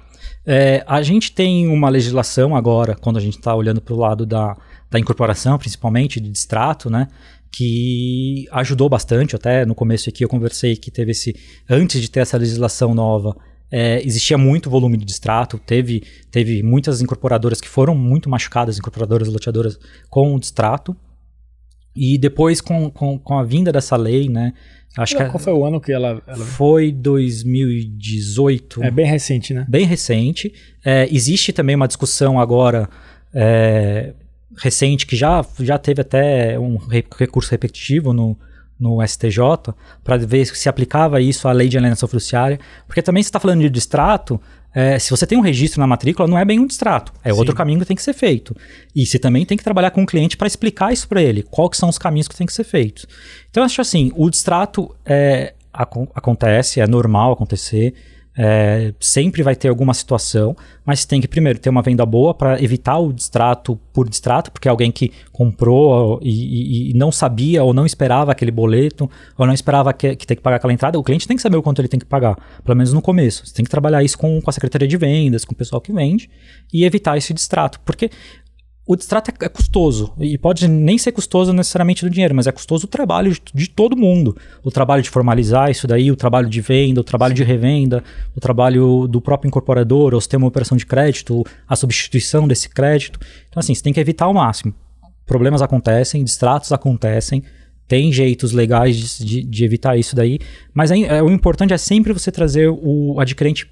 É, a gente tem uma legislação agora, quando a gente está olhando para o lado da, da incorporação, principalmente, de distrato, né? Que ajudou bastante. Até no começo aqui eu conversei que teve esse. Antes de ter essa legislação nova, é, existia muito volume de distrato, teve, teve muitas incorporadoras que foram muito machucadas, incorporadoras loteadoras com o distrato. E depois, com, com, com a vinda dessa lei, né? Acho Qual que foi o ano que ela, ela... Foi 2018. É bem recente, né? Bem recente. É, existe também uma discussão agora é, recente que já, já teve até um recurso repetitivo no, no STJ para ver se aplicava isso à lei de alienação fiduciária, porque também se está falando de distrato, é, se você tem um registro na matrícula, não é bem um distrato, é Sim. outro caminho que tem que ser feito. E você também tem que trabalhar com o cliente para explicar isso para ele, quais são os caminhos que tem que ser feitos. Então, eu acho assim, o distrato é, ac acontece, é normal acontecer, é, sempre vai ter alguma situação, mas tem que primeiro ter uma venda boa para evitar o distrato por distrato, porque é alguém que comprou e, e, e, não sabia ou não esperava aquele boleto, ou não esperava que, que tem que pagar aquela entrada. O cliente tem que saber o quanto ele tem que pagar, pelo menos no começo. Você tem que trabalhar isso com, com a secretaria de vendas, com o pessoal que vende e evitar esse distrato, porque o distrato é, é, custoso. E pode nem ser custoso necessariamente do dinheiro, mas é custoso o trabalho de, de, todo mundo. O trabalho de formalizar isso daí, o trabalho de venda, o trabalho de revenda, o trabalho do próprio incorporador, ou se tem uma operação de crédito, a substituição desse crédito. Então, assim, você tem que evitar ao máximo. Problemas acontecem, distratos acontecem, tem jeitos legais de, de, de evitar isso daí, mas é, é, o importante é sempre você trazer o adquirente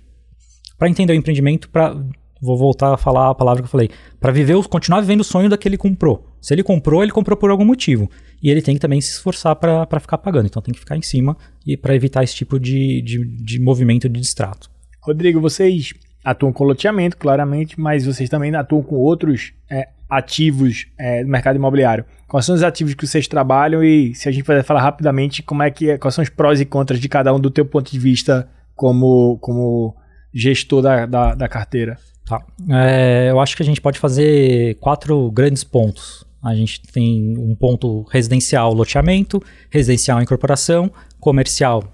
para entender o empreendimento, para vou voltar a falar a palavra que eu falei, para viver, continuar vivendo o sonho daquele que comprou. Se ele comprou, ele comprou por algum motivo. E ele tem que também se esforçar para ficar pagando. Então tem que ficar em cima e para evitar esse tipo de, de, de movimento de distrato. Rodrigo, vocês atuam com loteamento, claramente, mas vocês também atuam com outros é, ativos é, do mercado imobiliário. Quais são os ativos que vocês trabalham e se a gente puder falar rapidamente como é que é, quais são os prós e contras de cada um do teu ponto de vista como, como gestor da, da, da carteira? Tá. É, eu acho que a gente pode fazer quatro grandes pontos. A gente tem um ponto residencial, loteamento, residencial, incorporação, comercial.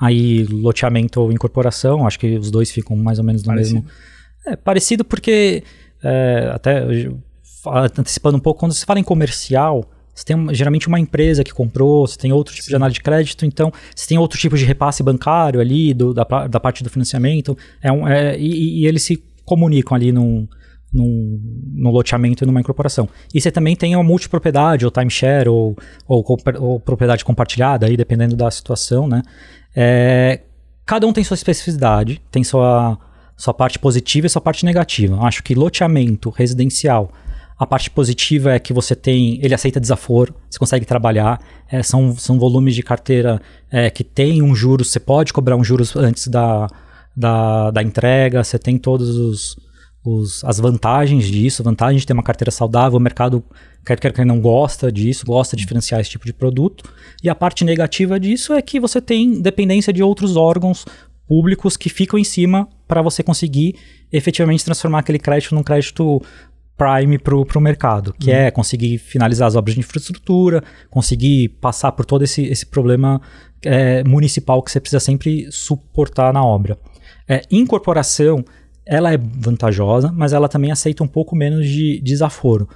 Aí, loteamento ou incorporação, acho que os dois ficam mais ou menos no parecido. mesmo. É parecido porque, é, até antecipando um pouco, quando você fala em comercial, você tem geralmente uma empresa que comprou, você tem outro tipo Sim. de análise de crédito, então você tem outro tipo de repasse bancário ali, do, da, da parte do financiamento, é um, é, e, e ele se comunicam ali num, num, num loteamento e numa incorporação. E você também tem a multipropriedade, ou timeshare, ou, ou, ou propriedade compartilhada, aí dependendo da situação, né? É, cada um tem sua especificidade, tem sua, sua parte positiva e sua parte negativa. Acho que loteamento residencial, a parte positiva é que você tem, ele aceita desaforo, você consegue trabalhar, é, são, são volumes de carteira é, que tem um juros, você pode cobrar um juros antes da, da, da entrega, você tem todos os, os, as vantagens disso, vantagens de ter uma carteira saudável, o mercado quer quer que não gosta disso, gosta de diferenciar esse tipo de produto. E a parte negativa disso é que você tem dependência de outros órgãos públicos que ficam em cima para você conseguir efetivamente transformar aquele crédito num crédito prime para o mercado, que uhum. é conseguir finalizar as obras de infraestrutura, conseguir passar por todo esse, esse problema é, municipal que você precisa sempre suportar na obra. É, incorporação, ela é vantajosa, mas ela também aceita um pouco menos de desaforo.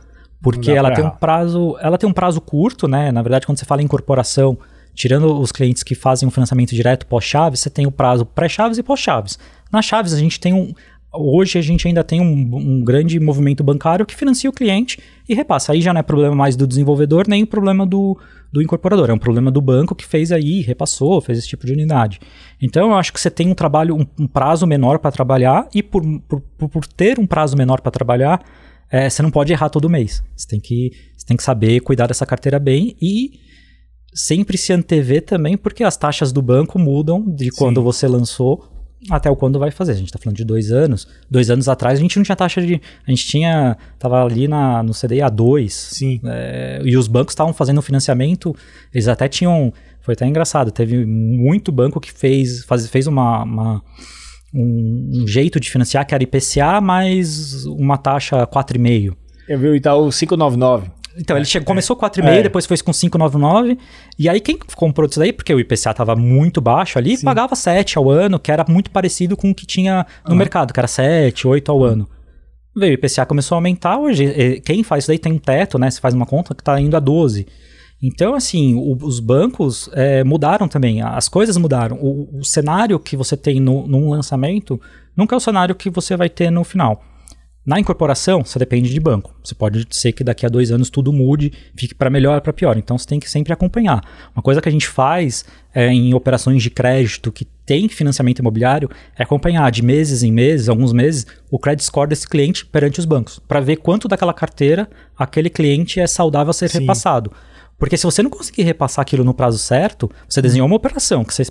Porque ela tem um prazo, ela tem um prazo curto, né? Na verdade, quando você fala em incorporação, tirando os clientes que fazem um financiamento direto pós-chaves, você tem o prazo pré-chaves e pós-chaves. Na chaves, a gente tem um. Hoje a gente ainda tem um, um, grande movimento bancário que financia o cliente e repassa. Aí já não é problema mais do desenvolvedor, nem o problema do, do incorporador, é um problema do banco que fez aí, repassou, fez esse tipo de unidade. Então eu acho que você tem um trabalho, um, um prazo menor para trabalhar e por, por, por, ter um prazo menor para trabalhar, é, você não pode errar todo mês. Você tem, que, você tem que saber cuidar dessa carteira bem e sempre se antever também, porque as taxas do banco mudam de Sim. quando você lançou até o quando vai fazer. A gente está falando de dois anos. Dois anos atrás a gente não tinha taxa de. A gente tinha. Tava ali na, no CDI A2. Sim. É, e os bancos estavam fazendo financiamento. Eles até tinham. Foi até engraçado. Teve muito banco que fez, faz, fez uma, uma um, um, jeito de financiar que era IPCA mais uma taxa 4,5. Eu vi o Itaú 599. Então, ele chegou, começou 4,5, é. depois foi com 5,99. E aí, quem comprou isso daí, porque o IPCA estava muito baixo ali, Sim. pagava 7 ao ano, que era muito parecido com o que tinha no uhum. mercado, que era 7, 8 ao ano. Veio o IPCA começou a aumentar, hoje quem faz isso daí tem um teto, né? Você faz uma conta que está indo a 12. Então, assim, o, os bancos é, mudaram também, as coisas mudaram. O, o cenário que você tem no, num lançamento nunca é o cenário que você vai ter no final. Na incorporação, você depende de banco. Você pode ser que daqui a dois anos tudo mude, fique para melhor ou para pior. Então você tem que sempre acompanhar. Uma coisa que a gente faz é, em operações de crédito que tem financiamento imobiliário é acompanhar de meses em meses, alguns meses, o credit score desse cliente perante os bancos, para ver quanto daquela carteira aquele cliente é saudável a ser Sim. repassado. Porque se você não conseguir repassar aquilo no prazo certo, você desenhou uma operação que você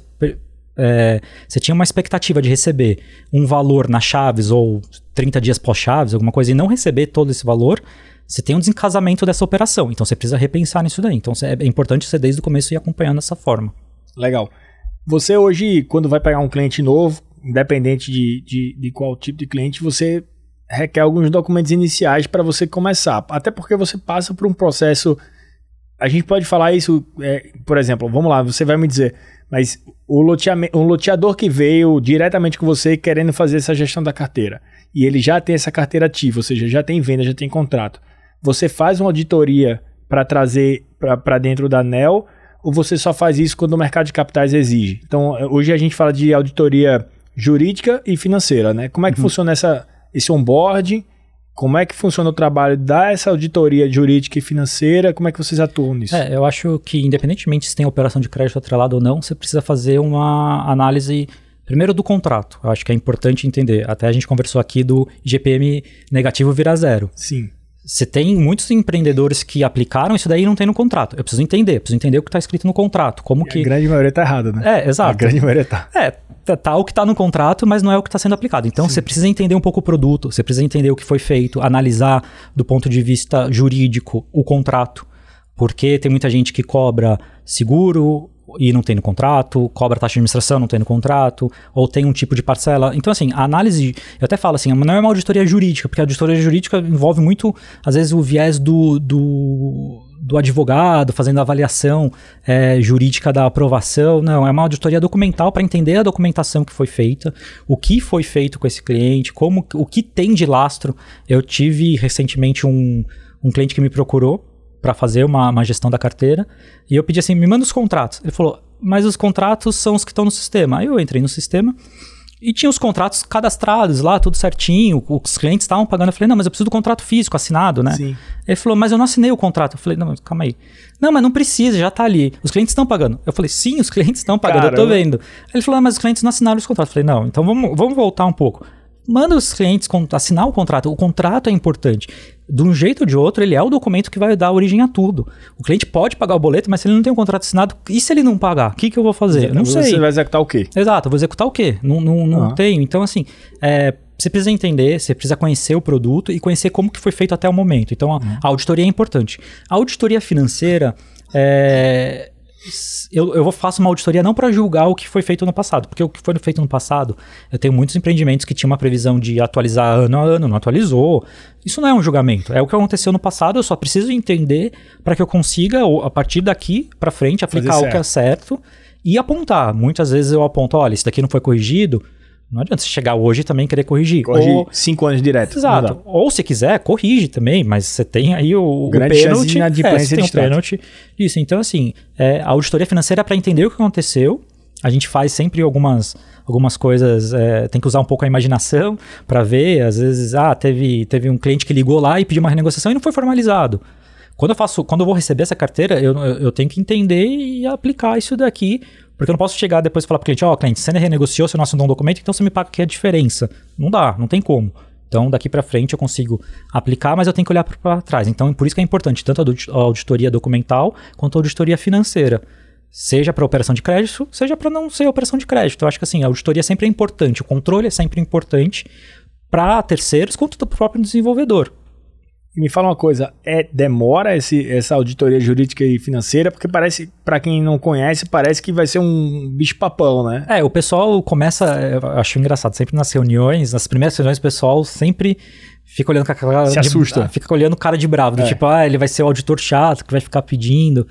é, você tinha uma expectativa de receber um valor na Chaves ou 30 dias pós-Chaves, alguma coisa, e não receber todo esse valor, você tem um desencasamento dessa operação. Então você precisa repensar nisso daí. Então é importante você desde o começo ir acompanhando dessa forma. Legal. Você hoje, quando vai pegar um cliente novo, independente de, de, de qual tipo de cliente, você requer alguns documentos iniciais para você começar. Até porque você passa por um processo. A gente pode falar isso, é, por exemplo, vamos lá, você vai me dizer, mas o um loteador que veio diretamente com você querendo fazer essa gestão da carteira e ele já tem essa carteira ativa, ou seja, já tem venda, já tem contrato. Você faz uma auditoria para trazer para dentro da ANEL ou você só faz isso quando o mercado de capitais exige? Então, hoje a gente fala de auditoria jurídica e financeira, né? Como é que uhum. funciona essa, esse onboarding? Como é que funciona o trabalho dessa auditoria jurídica e financeira? Como é que vocês atuam nisso? É, eu acho que, independentemente se tem operação de crédito atrelado ou não, você precisa fazer uma análise Primeiro do contrato, eu acho que é importante entender. Até a gente conversou aqui do GPM negativo virar zero. Sim. Você tem muitos empreendedores que aplicaram isso daí e não tem no contrato. Eu preciso entender, preciso entender o que está escrito no contrato. Como e que. A grande maioria está errada, né? É, exato. A grande maioria está. É, tá, tá o que está no contrato, mas não é o que está sendo aplicado. Então Sim. você precisa entender um pouco o produto, você precisa entender o que foi feito, analisar do ponto de vista jurídico o contrato. Porque tem muita gente que cobra seguro, e não tem no contrato, cobra taxa de administração, não tem no contrato, ou tem um tipo de parcela. Então, assim, a análise, eu até falo assim, não é uma auditoria jurídica, porque a auditoria jurídica envolve muito, às vezes, o viés do, do, do advogado fazendo a avaliação é, jurídica da aprovação. Não, é uma auditoria documental para entender a documentação que foi feita, o que foi feito com esse cliente, como o que tem de lastro. Eu tive recentemente um, um cliente que me procurou para fazer uma, uma gestão da carteira. E eu pedi assim: me manda os contratos. Ele falou, mas os contratos são os que estão no sistema. Aí eu entrei no sistema e tinha os contratos cadastrados lá, tudo certinho. Os clientes estavam pagando. Eu falei, não, mas eu preciso do contrato físico assinado, né? Sim. Ele falou, mas eu não assinei o contrato. Eu falei, não, calma aí. Não, mas não precisa, já tá ali. Os clientes estão pagando. Eu falei, sim, os clientes estão pagando, Caramba. eu tô vendo. Ele falou, ah, mas os clientes não assinaram os contratos. Eu falei, não, então vamos, vamos voltar um pouco manda os clientes assinar o contrato. O contrato é importante. De um jeito ou de outro, ele é o documento que vai dar origem a tudo. O cliente pode pagar o boleto, mas se ele não tem um contrato assinado, e se ele não pagar? O que, que eu vou fazer? Eu não Você sei. Você vai executar o quê? Exato, vou executar o quê? Não, não, não ah. tenho. Então, assim, é, você precisa entender, você precisa conhecer o produto e conhecer como que foi feito até o momento. Então, a, uhum. a auditoria é importante. A auditoria financeira é, eu, eu faço uma auditoria não para julgar o que foi feito no passado, porque o que foi feito no passado, eu tenho muitos empreendimentos que tinham uma previsão de atualizar ano a ano, não atualizou. Isso não é um julgamento, é o que aconteceu no passado, eu só preciso entender para que eu consiga, a partir daqui para frente, aplicar o que é certo e apontar. Muitas vezes eu aponto, olha, isso daqui não foi corrigido, não adianta você chegar hoje e também querer corrigir. Corrigir Ou, cinco anos direto. Exato. Ou se quiser, corrige também, mas você tem aí o, Grande o pênalti. De é, você tem o pênalti. Isso. Então, assim, é, a auditoria financeira é para entender o que aconteceu. A gente faz sempre algumas, algumas coisas, é, tem que usar um pouco a imaginação para ver. Às vezes, ah, teve, teve um cliente que ligou lá e pediu uma renegociação e não foi formalizado. Quando eu faço, quando eu vou receber essa carteira, eu, eu tenho que entender e aplicar isso daqui porque eu não posso chegar depois e falar para o cliente, ó, oh, cliente, você renegociou, você não assinou um documento, então você me paga aqui a diferença. Não dá, não tem como. Então, daqui para frente eu consigo aplicar, mas eu tenho que olhar para trás. Então, por isso que é importante tanto a auditoria documental quanto a auditoria financeira. Seja para operação de crédito, seja para não ser operação de crédito. Eu acho que assim, a auditoria sempre é importante, o controle é sempre importante para terceiros quanto para o próprio desenvolvedor. Me fala uma coisa, é demora esse, essa auditoria jurídica e financeira? Porque parece, para quem não conhece, parece que vai ser um bicho-papão, né? É, o pessoal começa, eu acho engraçado, sempre nas reuniões, nas primeiras reuniões, o pessoal sempre fica olhando com aquela... Se assusta. De, fica olhando cara de bravo, do é. tipo, ah, ele vai ser o auditor chato, que vai ficar pedindo.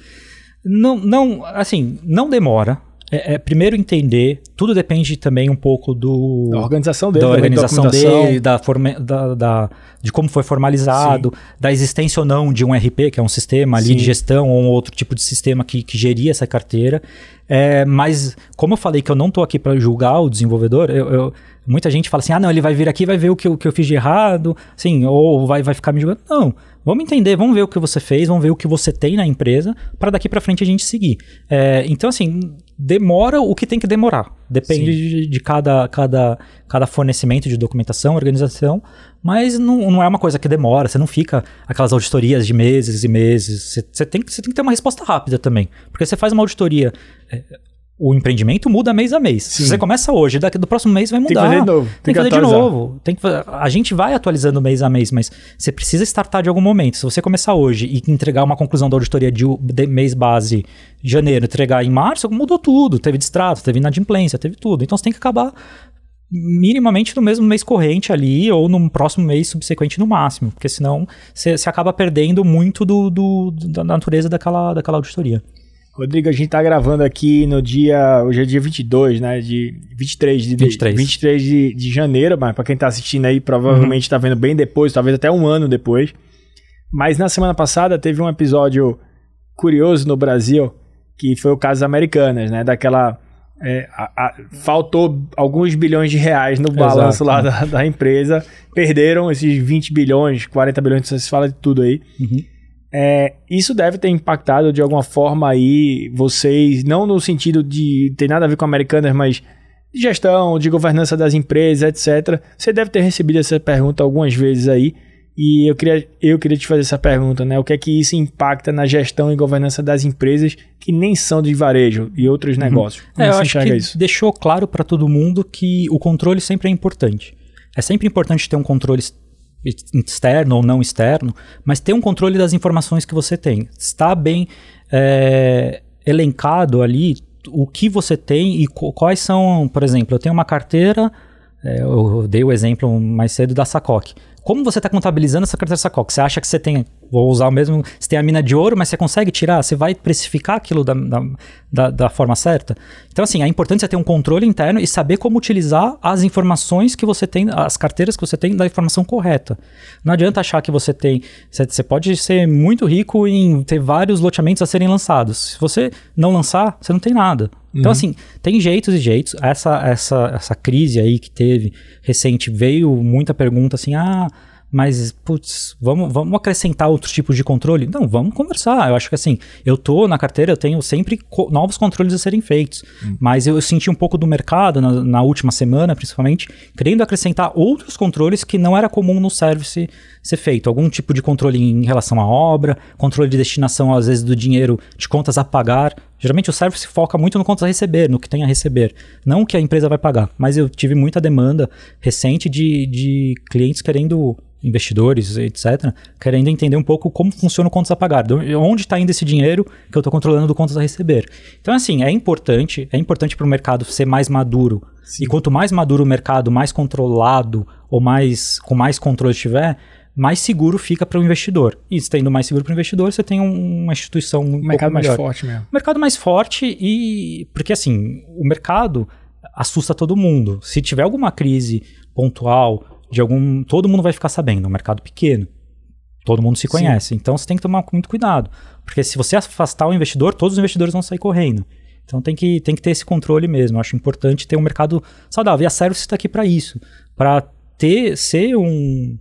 Não, não, assim, não demora. É, é, primeiro entender, tudo depende também um pouco do da organização dele, da organização dele, da, forma, da, da, de como foi formalizado, Sim. da existência ou não de um RP, que é um sistema ali Sim. de gestão ou um outro tipo de sistema que, que geria essa carteira. É, mas como eu falei que eu não estou aqui para julgar o desenvolvedor, eu, eu, muita gente fala assim, ah não, ele vai vir aqui, vai ver o que, o que eu fiz de errado, assim, ou vai, vai ficar me julgando. Não. Vamos entender, vamos ver o que você fez, vamos ver o que você tem na empresa, para daqui para frente a gente seguir. É, então, assim, demora o que tem que demorar. Depende de, de, cada, cada, cada fornecimento de documentação, organização, mas não, não é uma coisa que demora, você não fica aquelas auditorias de meses e meses. Você, você, tem, você tem que ter uma resposta rápida também. Porque você faz uma auditoria. É, o empreendimento muda mês a mês. Sim. Se você começa hoje, daqui do próximo mês vai mudar. Tem que fazer de novo. Tem, tem que, fazer atualizar. de novo. Tem que, a gente vai atualizando mês a mês, mas você precisa startar de algum momento. Se você começar hoje e entregar uma conclusão da auditoria de, de mês base janeiro, entregar em março, mudou tudo. Teve distrato, teve inadimplência, teve tudo. Então você tem que acabar minimamente no mesmo mês corrente ali ou no próximo mês subsequente no máximo, porque senão você acaba perdendo muito do, do, da natureza daquela, daquela auditoria. Rodrigo, a gente tá gravando aqui no dia. Hoje é dia 22, né? De 23 de, 23. 23 de, de janeiro, mas pra quem tá assistindo aí, provavelmente uhum. tá vendo bem depois, talvez até um ano depois. Mas na semana passada teve um episódio curioso no Brasil, que foi o caso das Americanas, né? Daquela. É, a, a, faltou alguns bilhões de reais no balanço Exato. lá da, da, empresa. Perderam esses 20 bilhões, 40 bilhões, você fala de tudo aí. Uhum. É, isso deve ter impactado de alguma forma aí vocês, não no sentido de ter nada a ver com americanas, mas de gestão, de governança das empresas, etc. Você deve ter recebido essa pergunta algumas vezes aí. E eu queria, eu queria te fazer essa pergunta, né? O que é que isso impacta na gestão e governança das empresas que nem são de varejo e outros uhum. negócios? Como é, eu acho que isso? deixou claro para todo mundo que o controle sempre é importante. É sempre importante ter um controle externo ou não externo, mas ter um controle das informações que você tem. Está bem é, elencado ali o que você tem e quais são, por exemplo, eu tenho uma carteira, é, eu dei o exemplo mais cedo da Sacoc. Como você está contabilizando essa carteira Sacoc? Você acha que você tem vou usar o mesmo. Você tem a mina de ouro, mas você consegue tirar? Você vai precificar aquilo da, da, da, da forma certa? Então, assim, é importante você ter um controle interno e saber como utilizar as informações que você tem, as carteiras que você tem da informação correta. Não adianta achar que você tem. Você, você pode ser muito rico em ter vários loteamentos a serem lançados. Se você não lançar, você não tem nada. Então, uhum. assim, tem jeitos e jeitos. Essa, essa, essa crise aí que teve recente veio muita pergunta assim: ah mas, putz, vamos, vamos acrescentar outros tipos de controle? Não, vamos conversar. Eu acho que assim, eu tô na carteira, eu tenho sempre co novos controles a serem feitos. Hum. Mas eu, eu, senti um pouco do mercado, na, na, última semana, principalmente, querendo acrescentar outros controles que não era comum no service ser feito. Algum tipo de controle em relação à obra, controle de destinação, às vezes, do dinheiro de contas a pagar. Geralmente o service foca muito no contas a receber, no que tem a receber, não o que a empresa vai pagar. Mas eu tive muita demanda recente de, de clientes querendo investidores, etc., querendo entender um pouco como funciona o contas a pagar, onde está indo esse dinheiro que eu estou controlando do contas a receber. Então, assim, é importante, é importante para o mercado ser mais maduro. Sim. E quanto mais maduro o mercado, mais controlado ou mais com mais controle tiver, mais seguro fica para o investidor. E estando mais seguro para o investidor, você tem um, uma instituição um mercado mais forte mesmo. Mercado mais forte e porque assim, o mercado assusta todo mundo. Se tiver alguma crise pontual de algum. Todo mundo vai ficar sabendo, é um mercado pequeno. Todo mundo se conhece. Sim. Então você tem que tomar muito cuidado. Porque se você afastar o investidor, todos os investidores vão sair correndo. Então tem que, tem que ter esse controle mesmo. Eu acho importante ter um mercado saudável. E a Service está aqui para isso. Para ter ser um,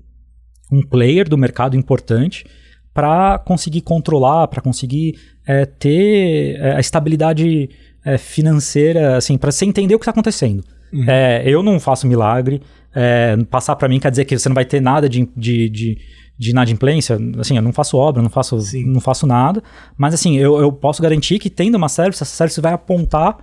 um player do mercado importante para conseguir controlar, para conseguir é, ter é, a estabilidade é, financeira, assim, para você entender o que está acontecendo. Uhum. É, eu não faço milagre, é, passar para mim quer dizer que você não vai ter nada de, de, de, de inadimplência. Assim, eu não faço obra, não faço, não faço nada. Mas assim, eu, eu posso garantir que tendo uma service, essa service vai apontar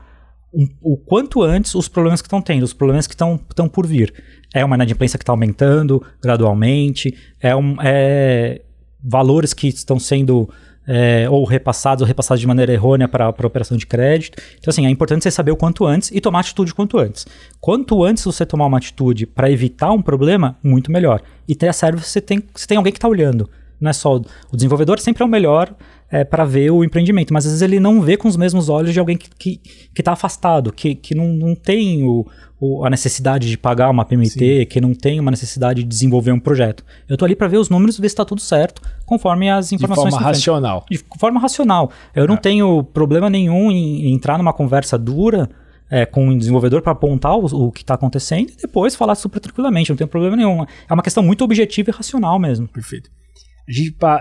um, o quanto antes os problemas que estão tendo, os problemas que estão por vir. É uma inadimplência que está aumentando gradualmente, é, um, é valores que estão sendo é, ou repassados ou repassados de maneira errônea para a operação de crédito. Então, assim, é importante você saber o quanto antes e tomar atitude quanto antes. Quanto antes você tomar uma atitude para evitar um problema, muito melhor. E ter a service, você tem, você tem alguém que está olhando. Não é só o desenvolvedor sempre é o melhor é, para ver o empreendimento, mas às vezes ele não vê com os mesmos olhos de alguém que está que, que tá afastado, que, que não, não tem o, o, a necessidade de pagar uma PMT, Sim. que não tem uma necessidade de desenvolver um projeto. Eu estou ali para ver os números e ver se está tudo certo, conforme as informações. De forma racional. De forma racional. Eu não é. tenho problema nenhum em, em entrar numa conversa dura é, com o desenvolvedor para apontar o, o que está acontecendo e depois falar super tranquilamente, não tem problema nenhum. É uma questão muito objetiva e racional mesmo. Perfeito.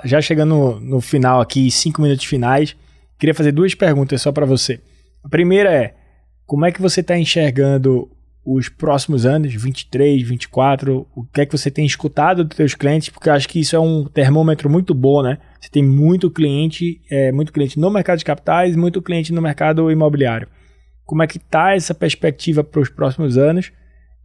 Já chegando no, no final aqui, cinco minutos finais, queria fazer duas perguntas só para você. A primeira é, como é que você está enxergando os próximos anos, 23, 24, o que é que você tem escutado dos seus clientes, porque eu acho que isso é um termômetro muito bom, né? Você tem muito cliente, é, muito cliente no mercado de capitais, muito cliente no mercado imobiliário. Como é que está essa perspectiva para os próximos anos?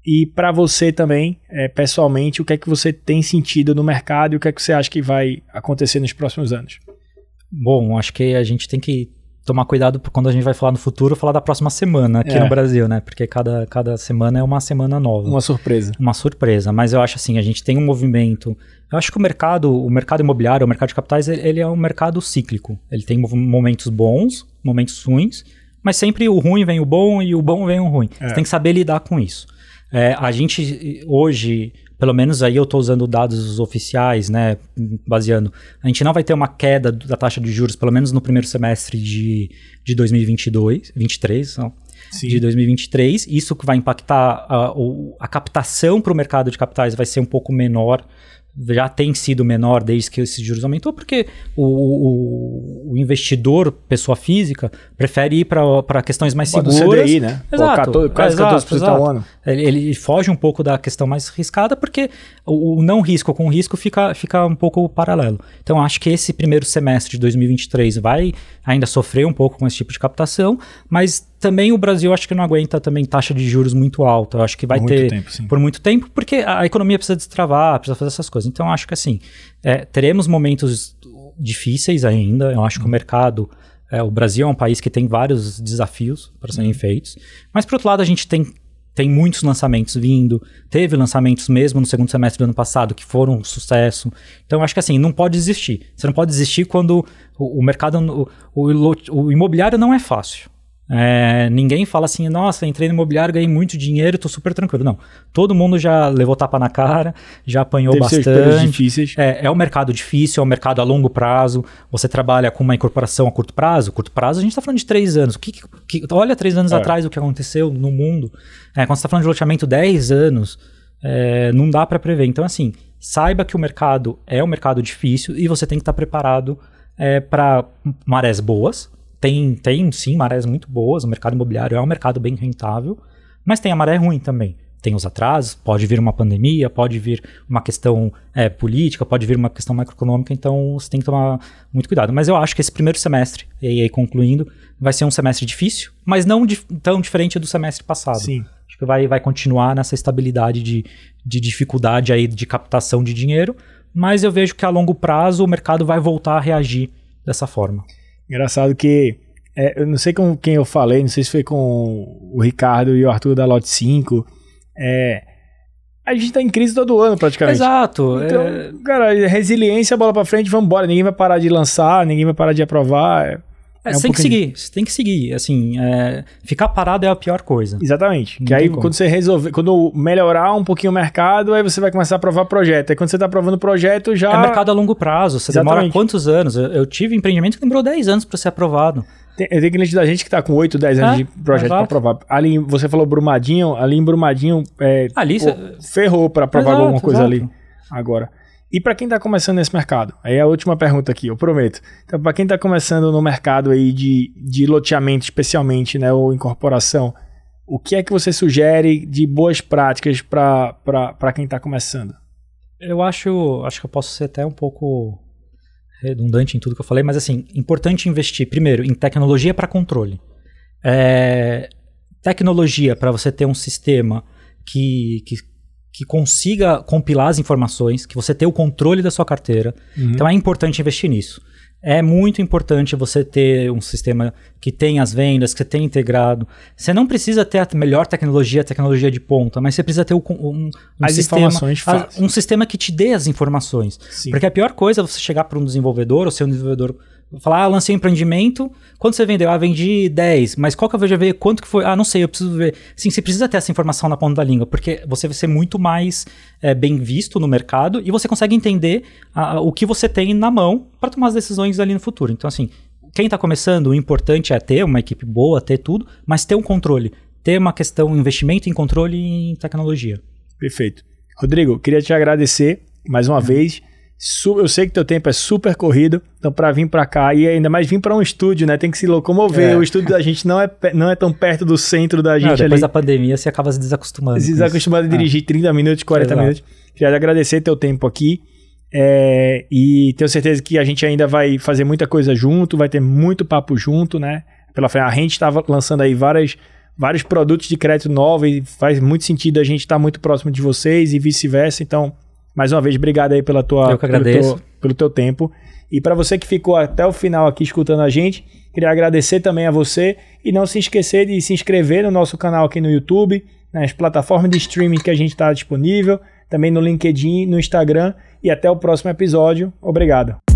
E para você também, é, pessoalmente, o que é que você tem sentido no mercado e o que é que você acha que vai acontecer nos próximos anos? Bom, acho que a gente tem que tomar cuidado quando a gente vai falar no futuro, falar da próxima semana aqui é. no Brasil, né? Porque cada, cada semana é uma semana nova. Uma surpresa. Uma surpresa. Mas eu acho assim, a gente tem um movimento. Eu acho que o mercado, o mercado imobiliário, o mercado de capitais, ele é um mercado cíclico. Ele tem momentos bons, momentos ruins, mas sempre o ruim vem o bom e o bom vem o ruim. É. Você tem que saber lidar com isso. É, a gente hoje, pelo menos aí eu estou usando dados oficiais, né, baseando, a gente não vai ter uma queda da taxa de juros, pelo menos no primeiro semestre de, de 2022, 23, não, de 2023. Isso que vai impactar a, a captação para o mercado de capitais vai ser um pouco menor já tem sido menor desde que esses juros aumentou, porque o, o, o investidor, pessoa física, prefere ir para questões mais seguras. CDI, né? Exato, Pô, 14, quase exato, 14% exato. ao ano. Ele, ele, foge um pouco da questão mais riscada, porque o, o, não risco com risco fica, fica um pouco paralelo. Então, acho que esse primeiro semestre de 2023 vai ainda sofrer um pouco com esse tipo de captação, mas também o Brasil acho que não aguenta também taxa de juros muito alta. Eu acho que vai por ter tempo, por muito tempo, porque a economia precisa destravar, precisa fazer essas coisas. Então acho que assim, é, teremos momentos difíceis ainda. Eu acho que o uhum. mercado, é, o Brasil é um país que tem vários desafios para serem uhum. feitos. Mas por outro lado, a gente tem tem muitos lançamentos vindo, teve lançamentos mesmo no segundo semestre do ano passado que foram um sucesso. Então, acho que assim, não pode desistir. Você não pode desistir quando o, o mercado, o, o, o imobiliário não é fácil. É, ninguém fala assim, nossa, entrei no imobiliário, ganhei muito dinheiro, tô super tranquilo. Não. Todo mundo já levou tapa na cara, já apanhou Deve bastante. difíceis. É, é um mercado difícil, é um mercado a longo prazo. Você trabalha com uma incorporação a curto prazo. Curto prazo, a gente está falando de três anos. O que, que, olha três anos é. atrás o que aconteceu no mundo. É, quando você está falando de loteamento 10 anos, é, não dá para prever. Então, assim, saiba que o mercado é um mercado difícil e você tem que estar tá preparado é, para marés boas tem, tem sim marés muito boas, o mercado imobiliário é um mercado bem rentável, mas tem a maré ruim também. Tem os atrasos, pode vir uma pandemia, pode vir uma questão é, política, pode vir uma questão macroeconômica, então você tem que tomar muito cuidado. Mas eu acho que esse primeiro semestre, e aí concluindo, vai ser um semestre difícil, mas não di tão diferente do semestre passado. Sim. Acho que vai, vai continuar nessa estabilidade de, de dificuldade aí de captação de dinheiro, mas eu vejo que a longo prazo o mercado vai voltar a reagir dessa forma. Engraçado que é, eu não sei com quem eu falei, não sei se foi com o Ricardo e o Arthur da Lote 5. É, a gente tá em crise todo ano, praticamente. Exato. Então, é... cara, resiliência, bola pra frente, vamos embora. Ninguém vai parar de lançar, ninguém vai parar de aprovar. É, é você tem que seguir, você tem que seguir. Assim, é, ficar parado é a pior coisa. Exatamente. Não que aí, como. quando você resolver, quando melhorar um pouquinho o mercado, aí você vai começar a aprovar projeto. Aí quando você está aprovando projeto, já. É mercado a longo prazo. Você Exatamente. demora quantos anos? Eu, eu tive empreendimento que demorou 10 anos para ser aprovado. Tem, tem cliente da gente que está com 8, 10 anos é, de projeto para aprovar. Ali, você falou Brumadinho, ali em Brumadinho, é, ali pô, cê... ferrou para aprovar exato, alguma coisa exato. ali agora. E para quem está começando nesse mercado? Aí é a última pergunta aqui, eu prometo. Então, para quem está começando no mercado aí de, de loteamento, especialmente, né, ou incorporação, o que é que você sugere de boas práticas para quem está começando? Eu acho, acho que eu posso ser até um pouco redundante em tudo que eu falei, mas assim, importante investir primeiro em tecnologia para controle. É, tecnologia para você ter um sistema que, que que consiga compilar as informações, que você tenha o controle da sua carteira. Uhum. Então é importante investir nisso. É muito importante você ter um sistema que tem as vendas, que tem integrado. Você não precisa ter a melhor tecnologia, a tecnologia de ponta, mas você precisa ter um, um, um sistema, um sistema que te dê as informações. Sim. Porque a pior coisa é você chegar para um desenvolvedor, ou ser um desenvolvedor falar, ah, lancei um empreendimento, quanto você vendeu? Ah, vendi 10, mas qual que eu vejo ver? Quanto que foi? Ah, não sei, eu preciso ver. Sim, você precisa ter essa informação na ponta da língua, porque você vai ser muito mais é, bem visto no mercado e você consegue entender a, o que você tem na mão para tomar as decisões ali no futuro. Então, assim, quem está começando, o importante é ter uma equipe boa, ter tudo, mas ter um controle, ter uma questão, investimento em controle e em tecnologia. Perfeito. Rodrigo, queria te agradecer mais uma uhum. vez eu sei que teu tempo é super corrido, então para vir para cá e ainda mais vir para um estúdio, né? Tem que se locomover. É. O estúdio da gente não é, não é tão perto do centro da gente não, depois ali. da pandemia você acaba se desacostumando. Se desacostumando a dirigir é. 30 minutos, 40 Exato. minutos. Queria agradecer teu tempo aqui. É, e tenho certeza que a gente ainda vai fazer muita coisa junto, vai ter muito papo junto, né? Pela frente, a gente estava lançando aí várias, vários produtos de crédito novos e faz muito sentido a gente estar tá muito próximo de vocês e vice-versa. Então, mais uma vez, obrigado aí pela tua, Eu que agradeço. Pelo, teu, pelo teu tempo. E para você que ficou até o final aqui escutando a gente, queria agradecer também a você e não se esquecer de se inscrever no nosso canal aqui no YouTube, nas plataformas de streaming que a gente está disponível, também no LinkedIn, no Instagram e até o próximo episódio. Obrigado.